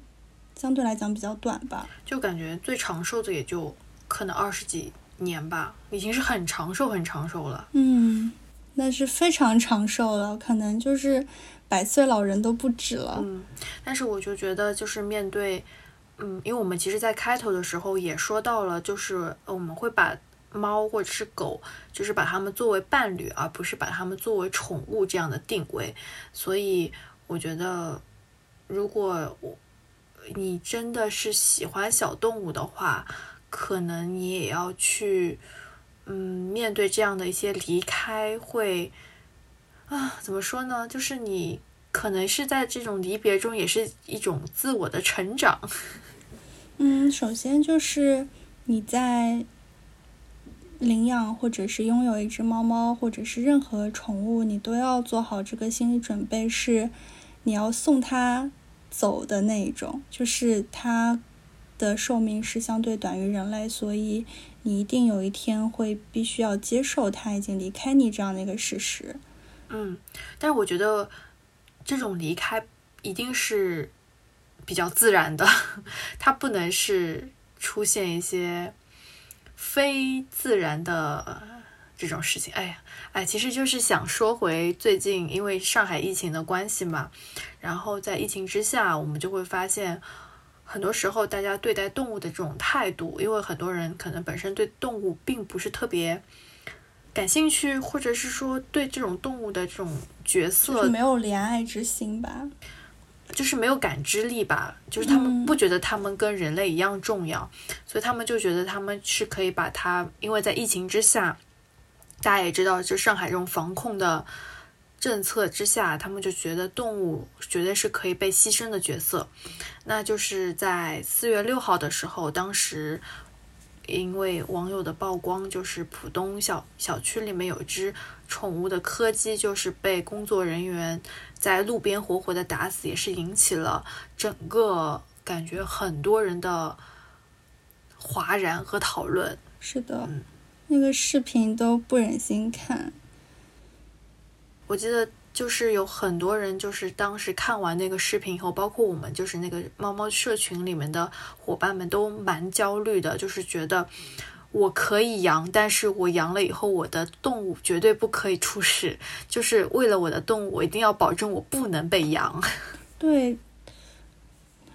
相对来讲比较短吧。就感觉最长寿的也就可能二十几。年吧，已经是很长寿、很长寿了。嗯，那是非常长寿了，可能就是百岁老人都不止了。嗯，但是我就觉得，就是面对，嗯，因为我们其实，在开头的时候也说到了，就是我们会把猫或者是狗，就是把它们作为伴侣，而不是把它们作为宠物这样的定位。所以，我觉得，如果我你真的是喜欢小动物的话，可能你也要去，嗯，面对这样的一些离开，会啊，怎么说呢？就是你可能是在这种离别中，也是一种自我的成长。嗯，首先就是你在领养或者是拥有一只猫猫，或者是任何宠物，你都要做好这个心理准备，是你要送它走的那一种，就是它。的寿命是相对短于人类，所以你一定有一天会必须要接受它已经离开你这样的一个事实。嗯，但是我觉得这种离开一定是比较自然的，[laughs] 它不能是出现一些非自然的这种事情。哎呀，哎，其实就是想说回最近，因为上海疫情的关系嘛，然后在疫情之下，我们就会发现，很多时候大家对待动物的这种态度，因为很多人可能本身对动物并不是特别感兴趣，或者是说对这种动物的这种角色没有怜爱之心吧。就是没有感知力吧，就是他们不觉得他们跟人类一样重要，所以他们就觉得他们是可以把它，因为在疫情之下，大家也知道，就上海这种防控的政策之下，他们就觉得动物绝对是可以被牺牲的角色。那就是在四月六号的时候，当时因为网友的曝光，就是浦东小小区里面有一只宠物的柯基，就是被工作人员。在路边活活的打死，也是引起了整个感觉很多人的哗然和讨论。是的，那个视频都不忍心看。我记得就是有很多人，就是当时看完那个视频以后，包括我们，就是那个猫猫社群里面的伙伴们，都蛮焦虑的，就是觉得。我可以养，但是我养了以后，我的动物绝对不可以出事。就是为了我的动物，我一定要保证我不能被养。[laughs] 对，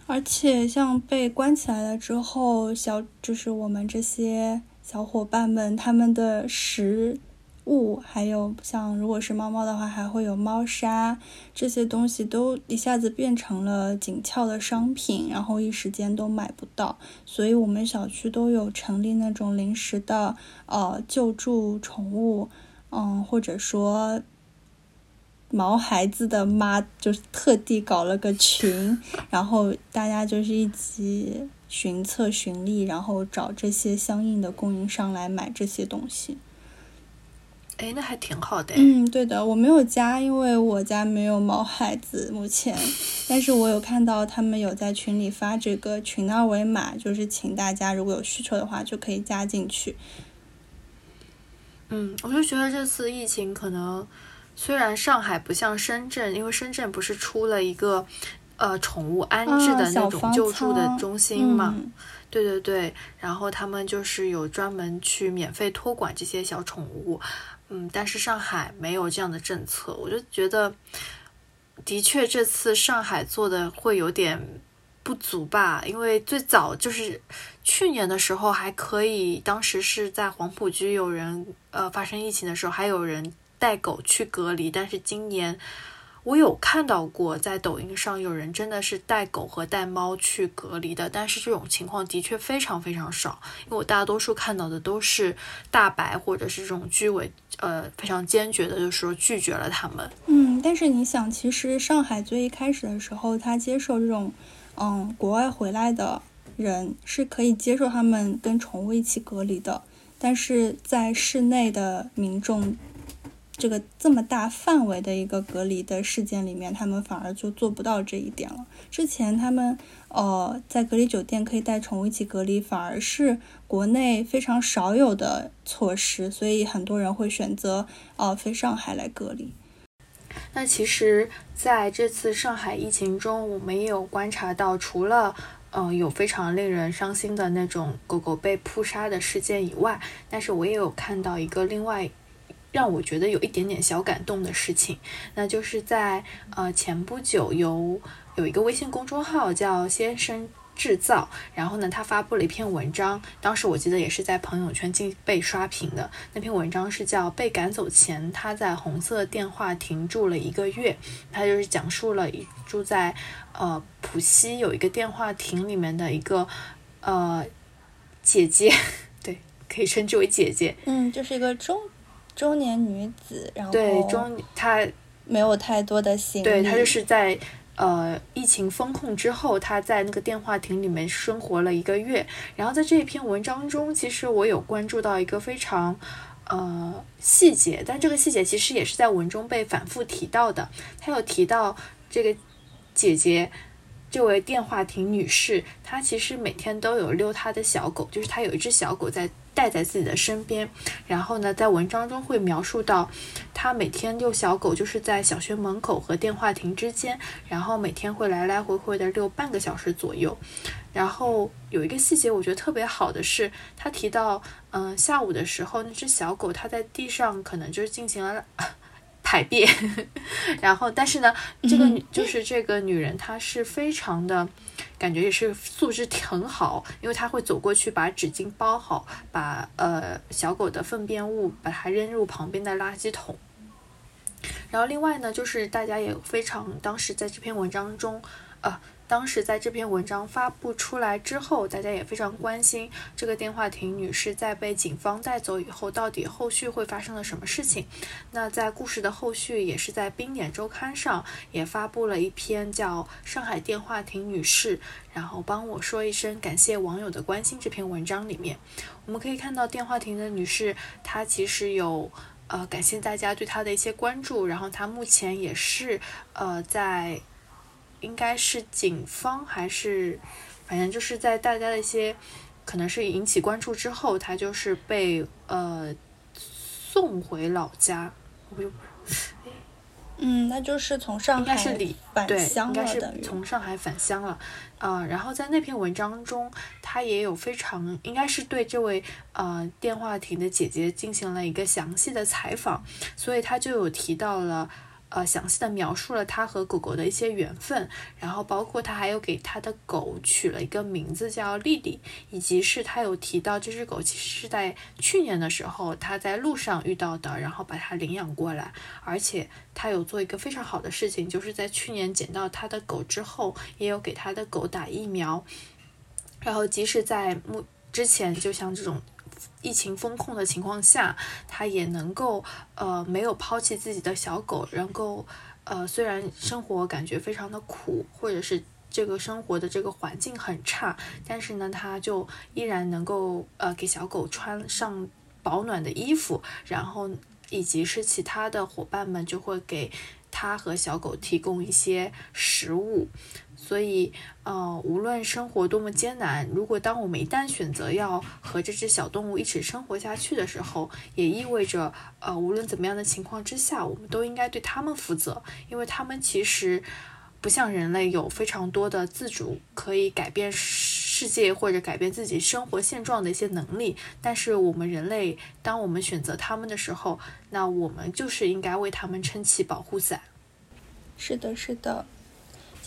而且像被关起来了之后，小就是我们这些小伙伴们，他们的食。物还有像如果是猫猫的话，还会有猫砂这些东西都一下子变成了紧俏的商品，然后一时间都买不到，所以我们小区都有成立那种临时的呃救助宠物，嗯，或者说毛孩子的妈就是特地搞了个群，然后大家就是一起寻策寻利，然后找这些相应的供应商来买这些东西。哎，那还挺好的。嗯，对的，我没有加，因为我家没有毛孩子目前，但是我有看到他们有在群里发这个群的二维码，就是请大家如果有需求的话就可以加进去。嗯，我就觉得这次疫情可能虽然上海不像深圳，因为深圳不是出了一个呃宠物安置的那种救助的中心嘛。对对对，然后他们就是有专门去免费托管这些小宠物。嗯，但是上海没有这样的政策，我就觉得，的确这次上海做的会有点不足吧。因为最早就是去年的时候还可以，当时是在黄浦区有人呃发生疫情的时候，还有人带狗去隔离，但是今年。我有看到过，在抖音上有人真的是带狗和带猫去隔离的，但是这种情况的确非常非常少，因为我大多数看到的都是大白或者是这种居委，呃，非常坚决的，就是说拒绝了他们。嗯，但是你想，其实上海最一开始的时候，他接受这种，嗯，国外回来的人是可以接受他们跟宠物一起隔离的，但是在室内的民众。这个这么大范围的一个隔离的事件里面，他们反而就做不到这一点了。之前他们呃在隔离酒店可以带宠物一起隔离，反而是国内非常少有的措施，所以很多人会选择呃飞上海来隔离。那其实在这次上海疫情中，我们也有观察到，除了嗯有非常令人伤心的那种狗狗被扑杀的事件以外，但是我也有看到一个另外。让我觉得有一点点小感动的事情，那就是在呃前不久有有一个微信公众号叫“先生制造”，然后呢，他发布了一篇文章，当时我记得也是在朋友圈进被刷屏的。那篇文章是叫《被赶走前他在红色电话亭住了一个月》，他就是讲述了一住在呃浦西有一个电话亭里面的一个呃姐姐，[laughs] 对，可以称之为姐姐，嗯，就是一个中。中年女子，然后对中她没有太多的心，对她就是在呃疫情封控之后，她在那个电话亭里面生活了一个月。然后在这一篇文章中，其实我有关注到一个非常呃细节，但这个细节其实也是在文中被反复提到的。他有提到这个姐姐，这位电话亭女士，她其实每天都有遛她的小狗，就是她有一只小狗在。带在自己的身边。然后呢，在文章中会描述到，她每天遛小狗就是在小学门口和电话亭之间，然后每天会来来回回的遛半个小时左右。然后有一个细节，我觉得特别好的是，她提到，嗯，下午的时候，那只小狗它在地上可能就是进行了排便，[laughs] 然后，但是呢，这个女就是这个女人，她是非常的，感觉也是素质很好，因为她会走过去把纸巾包好，把呃小狗的粪便物把它扔入旁边的垃圾桶。然后另外呢，就是大家也非常当时在这篇文章中，呃。当时在这篇文章发布出来之后，大家也非常关心这个电话亭女士在被警方带走以后，到底后续会发生了什么事情。那在故事的后续，也是在《冰点周刊》上也发布了一篇叫《上海电话亭女士》，然后帮我说一声感谢网友的关心。这篇文章里面，我们可以看到电话亭的女士，她其实有呃感谢大家对她的一些关注，然后她目前也是呃在。应该是警方还是，反正就是在大家的一些可能是引起关注之后，他就是被呃送回老家。我就，嗯，那就是从上海返乡应该是从上海返乡了。呃，然后在那篇文章中，他也有非常应该是对这位呃电话亭的姐姐进行了一个详细的采访，所以他就有提到了。呃，详细的描述了他和狗狗的一些缘分，然后包括他还有给他的狗取了一个名字叫丽丽，以及是他有提到这只狗其实是在去年的时候他在路上遇到的，然后把它领养过来，而且他有做一个非常好的事情，就是在去年捡到他的狗之后，也有给他的狗打疫苗，然后即使在目之前，就像这种。疫情风控的情况下，他也能够呃没有抛弃自己的小狗，能够呃虽然生活感觉非常的苦，或者是这个生活的这个环境很差，但是呢，他就依然能够呃给小狗穿上保暖的衣服，然后以及是其他的伙伴们就会给他和小狗提供一些食物。所以，呃，无论生活多么艰难，如果当我们一旦选择要和这只小动物一起生活下去的时候，也意味着，呃，无论怎么样的情况之下，我们都应该对它们负责，因为它们其实不像人类有非常多的自主，可以改变世界或者改变自己生活现状的一些能力。但是我们人类，当我们选择它们的时候，那我们就是应该为它们撑起保护伞。是的，是的。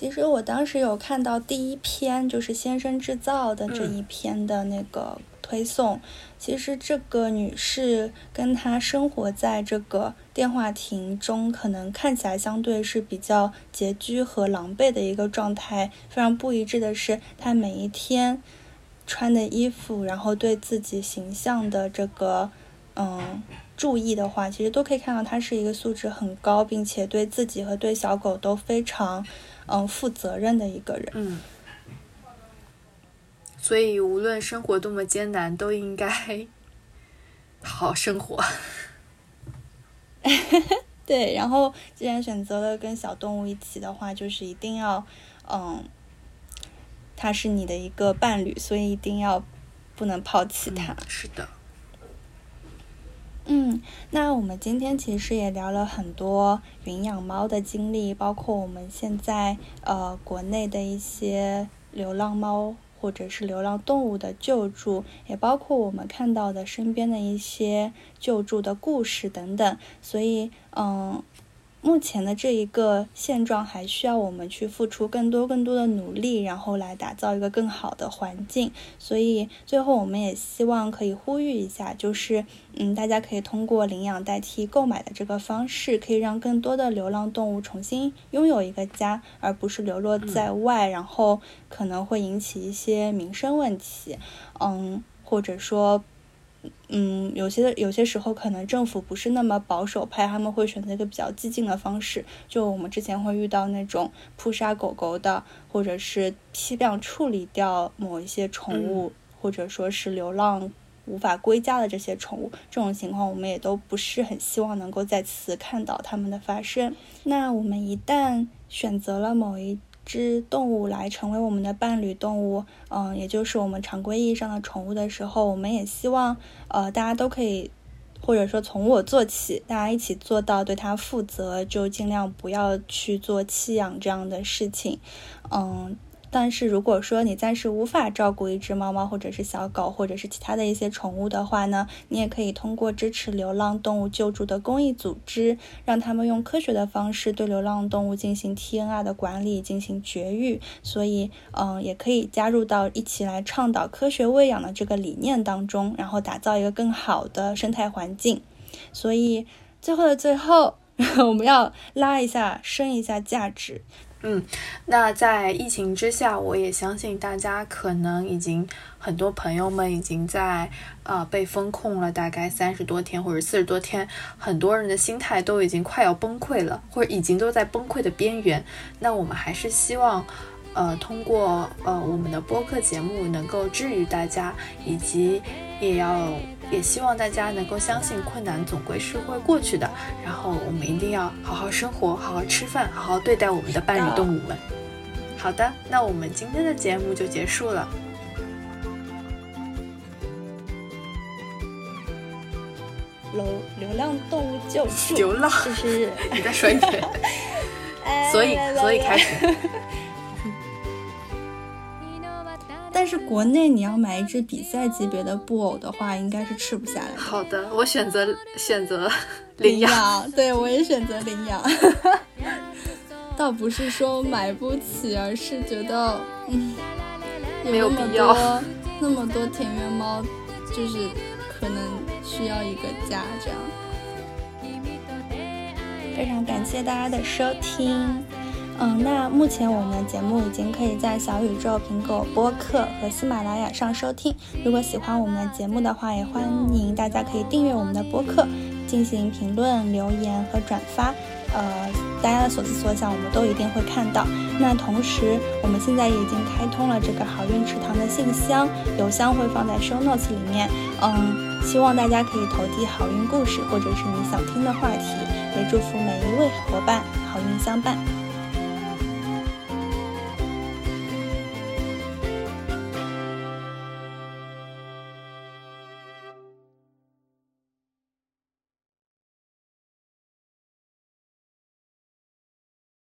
其实我当时有看到第一篇，就是《先生制造》的这一篇的那个推送。其实这个女士跟她生活在这个电话亭中，可能看起来相对是比较拮据和狼狈的一个状态。非常不一致的是，她每一天穿的衣服，然后对自己形象的这个嗯注意的话，其实都可以看到她是一个素质很高，并且对自己和对小狗都非常。嗯，负责任的一个人。嗯，所以无论生活多么艰难，都应该 [laughs] 好好生活。[laughs] 对，然后既然选择了跟小动物一起的话，就是一定要，嗯，它是你的一个伴侣，所以一定要不能抛弃它。是的。嗯，那我们今天其实也聊了很多云养猫的经历，包括我们现在呃国内的一些流浪猫或者是流浪动物的救助，也包括我们看到的身边的一些救助的故事等等。所以，嗯。目前的这一个现状还需要我们去付出更多更多的努力，然后来打造一个更好的环境。所以最后我们也希望可以呼吁一下，就是嗯，大家可以通过领养代替购买的这个方式，可以让更多的流浪动物重新拥有一个家，而不是流落在外，然后可能会引起一些民生问题，嗯，或者说。嗯，有些有些时候可能政府不是那么保守派，他们会选择一个比较激进的方式。就我们之前会遇到那种扑杀狗狗的，或者是批量处理掉某一些宠物，或者说是流浪无法归家的这些宠物，这种情况我们也都不是很希望能够再次看到它们的发生。那我们一旦选择了某一。只动物来成为我们的伴侣动物，嗯，也就是我们常规意义上的宠物的时候，我们也希望，呃，大家都可以，或者说从我做起，大家一起做到对它负责，就尽量不要去做弃养这样的事情，嗯。但是如果说你暂时无法照顾一只猫猫或者是小狗或者是其他的一些宠物的话呢，你也可以通过支持流浪动物救助的公益组织，让他们用科学的方式对流浪动物进行 TNR 的管理，进行绝育。所以，嗯，也可以加入到一起来倡导科学喂养的这个理念当中，然后打造一个更好的生态环境。所以，最后的最后，[laughs] 我们要拉一下，升一下价值。嗯，那在疫情之下，我也相信大家可能已经很多朋友们已经在呃被封控了大概三十多天或者四十多天，很多人的心态都已经快要崩溃了，或者已经都在崩溃的边缘。那我们还是希望。呃，通过呃我们的播客节目能够治愈大家，以及也要也希望大家能够相信困难总归是会过去的。然后我们一定要好好生活，好好吃饭，好好对待我们的伴侣动物们。好的，那我们今天的节目就结束了。流流浪动物救助，流浪就是 [laughs] 你再说一遍。[laughs] 所以，所以开始。[laughs] 但是国内你要买一只比赛级别的布偶的话，应该是吃不下来。好的，我选择选择领养。对，我也选择领养。[laughs] 倒不是说买不起，而是觉得嗯，没有必要。那么多田园猫，就是可能需要一个家这样。非常感谢大家的收听。嗯，那目前我们的节目已经可以在小宇宙、苹果播客和喜马拉雅上收听。如果喜欢我们的节目的话，也欢迎大家可以订阅我们的播客，进行评论、留言和转发。呃，大家的所思所想，我们都一定会看到。那同时，我们现在已经开通了这个好运池塘的信箱，邮箱会放在 show notes 里面。嗯，希望大家可以投递好运故事或者是你想听的话题，也祝福每一位伙伴好运相伴。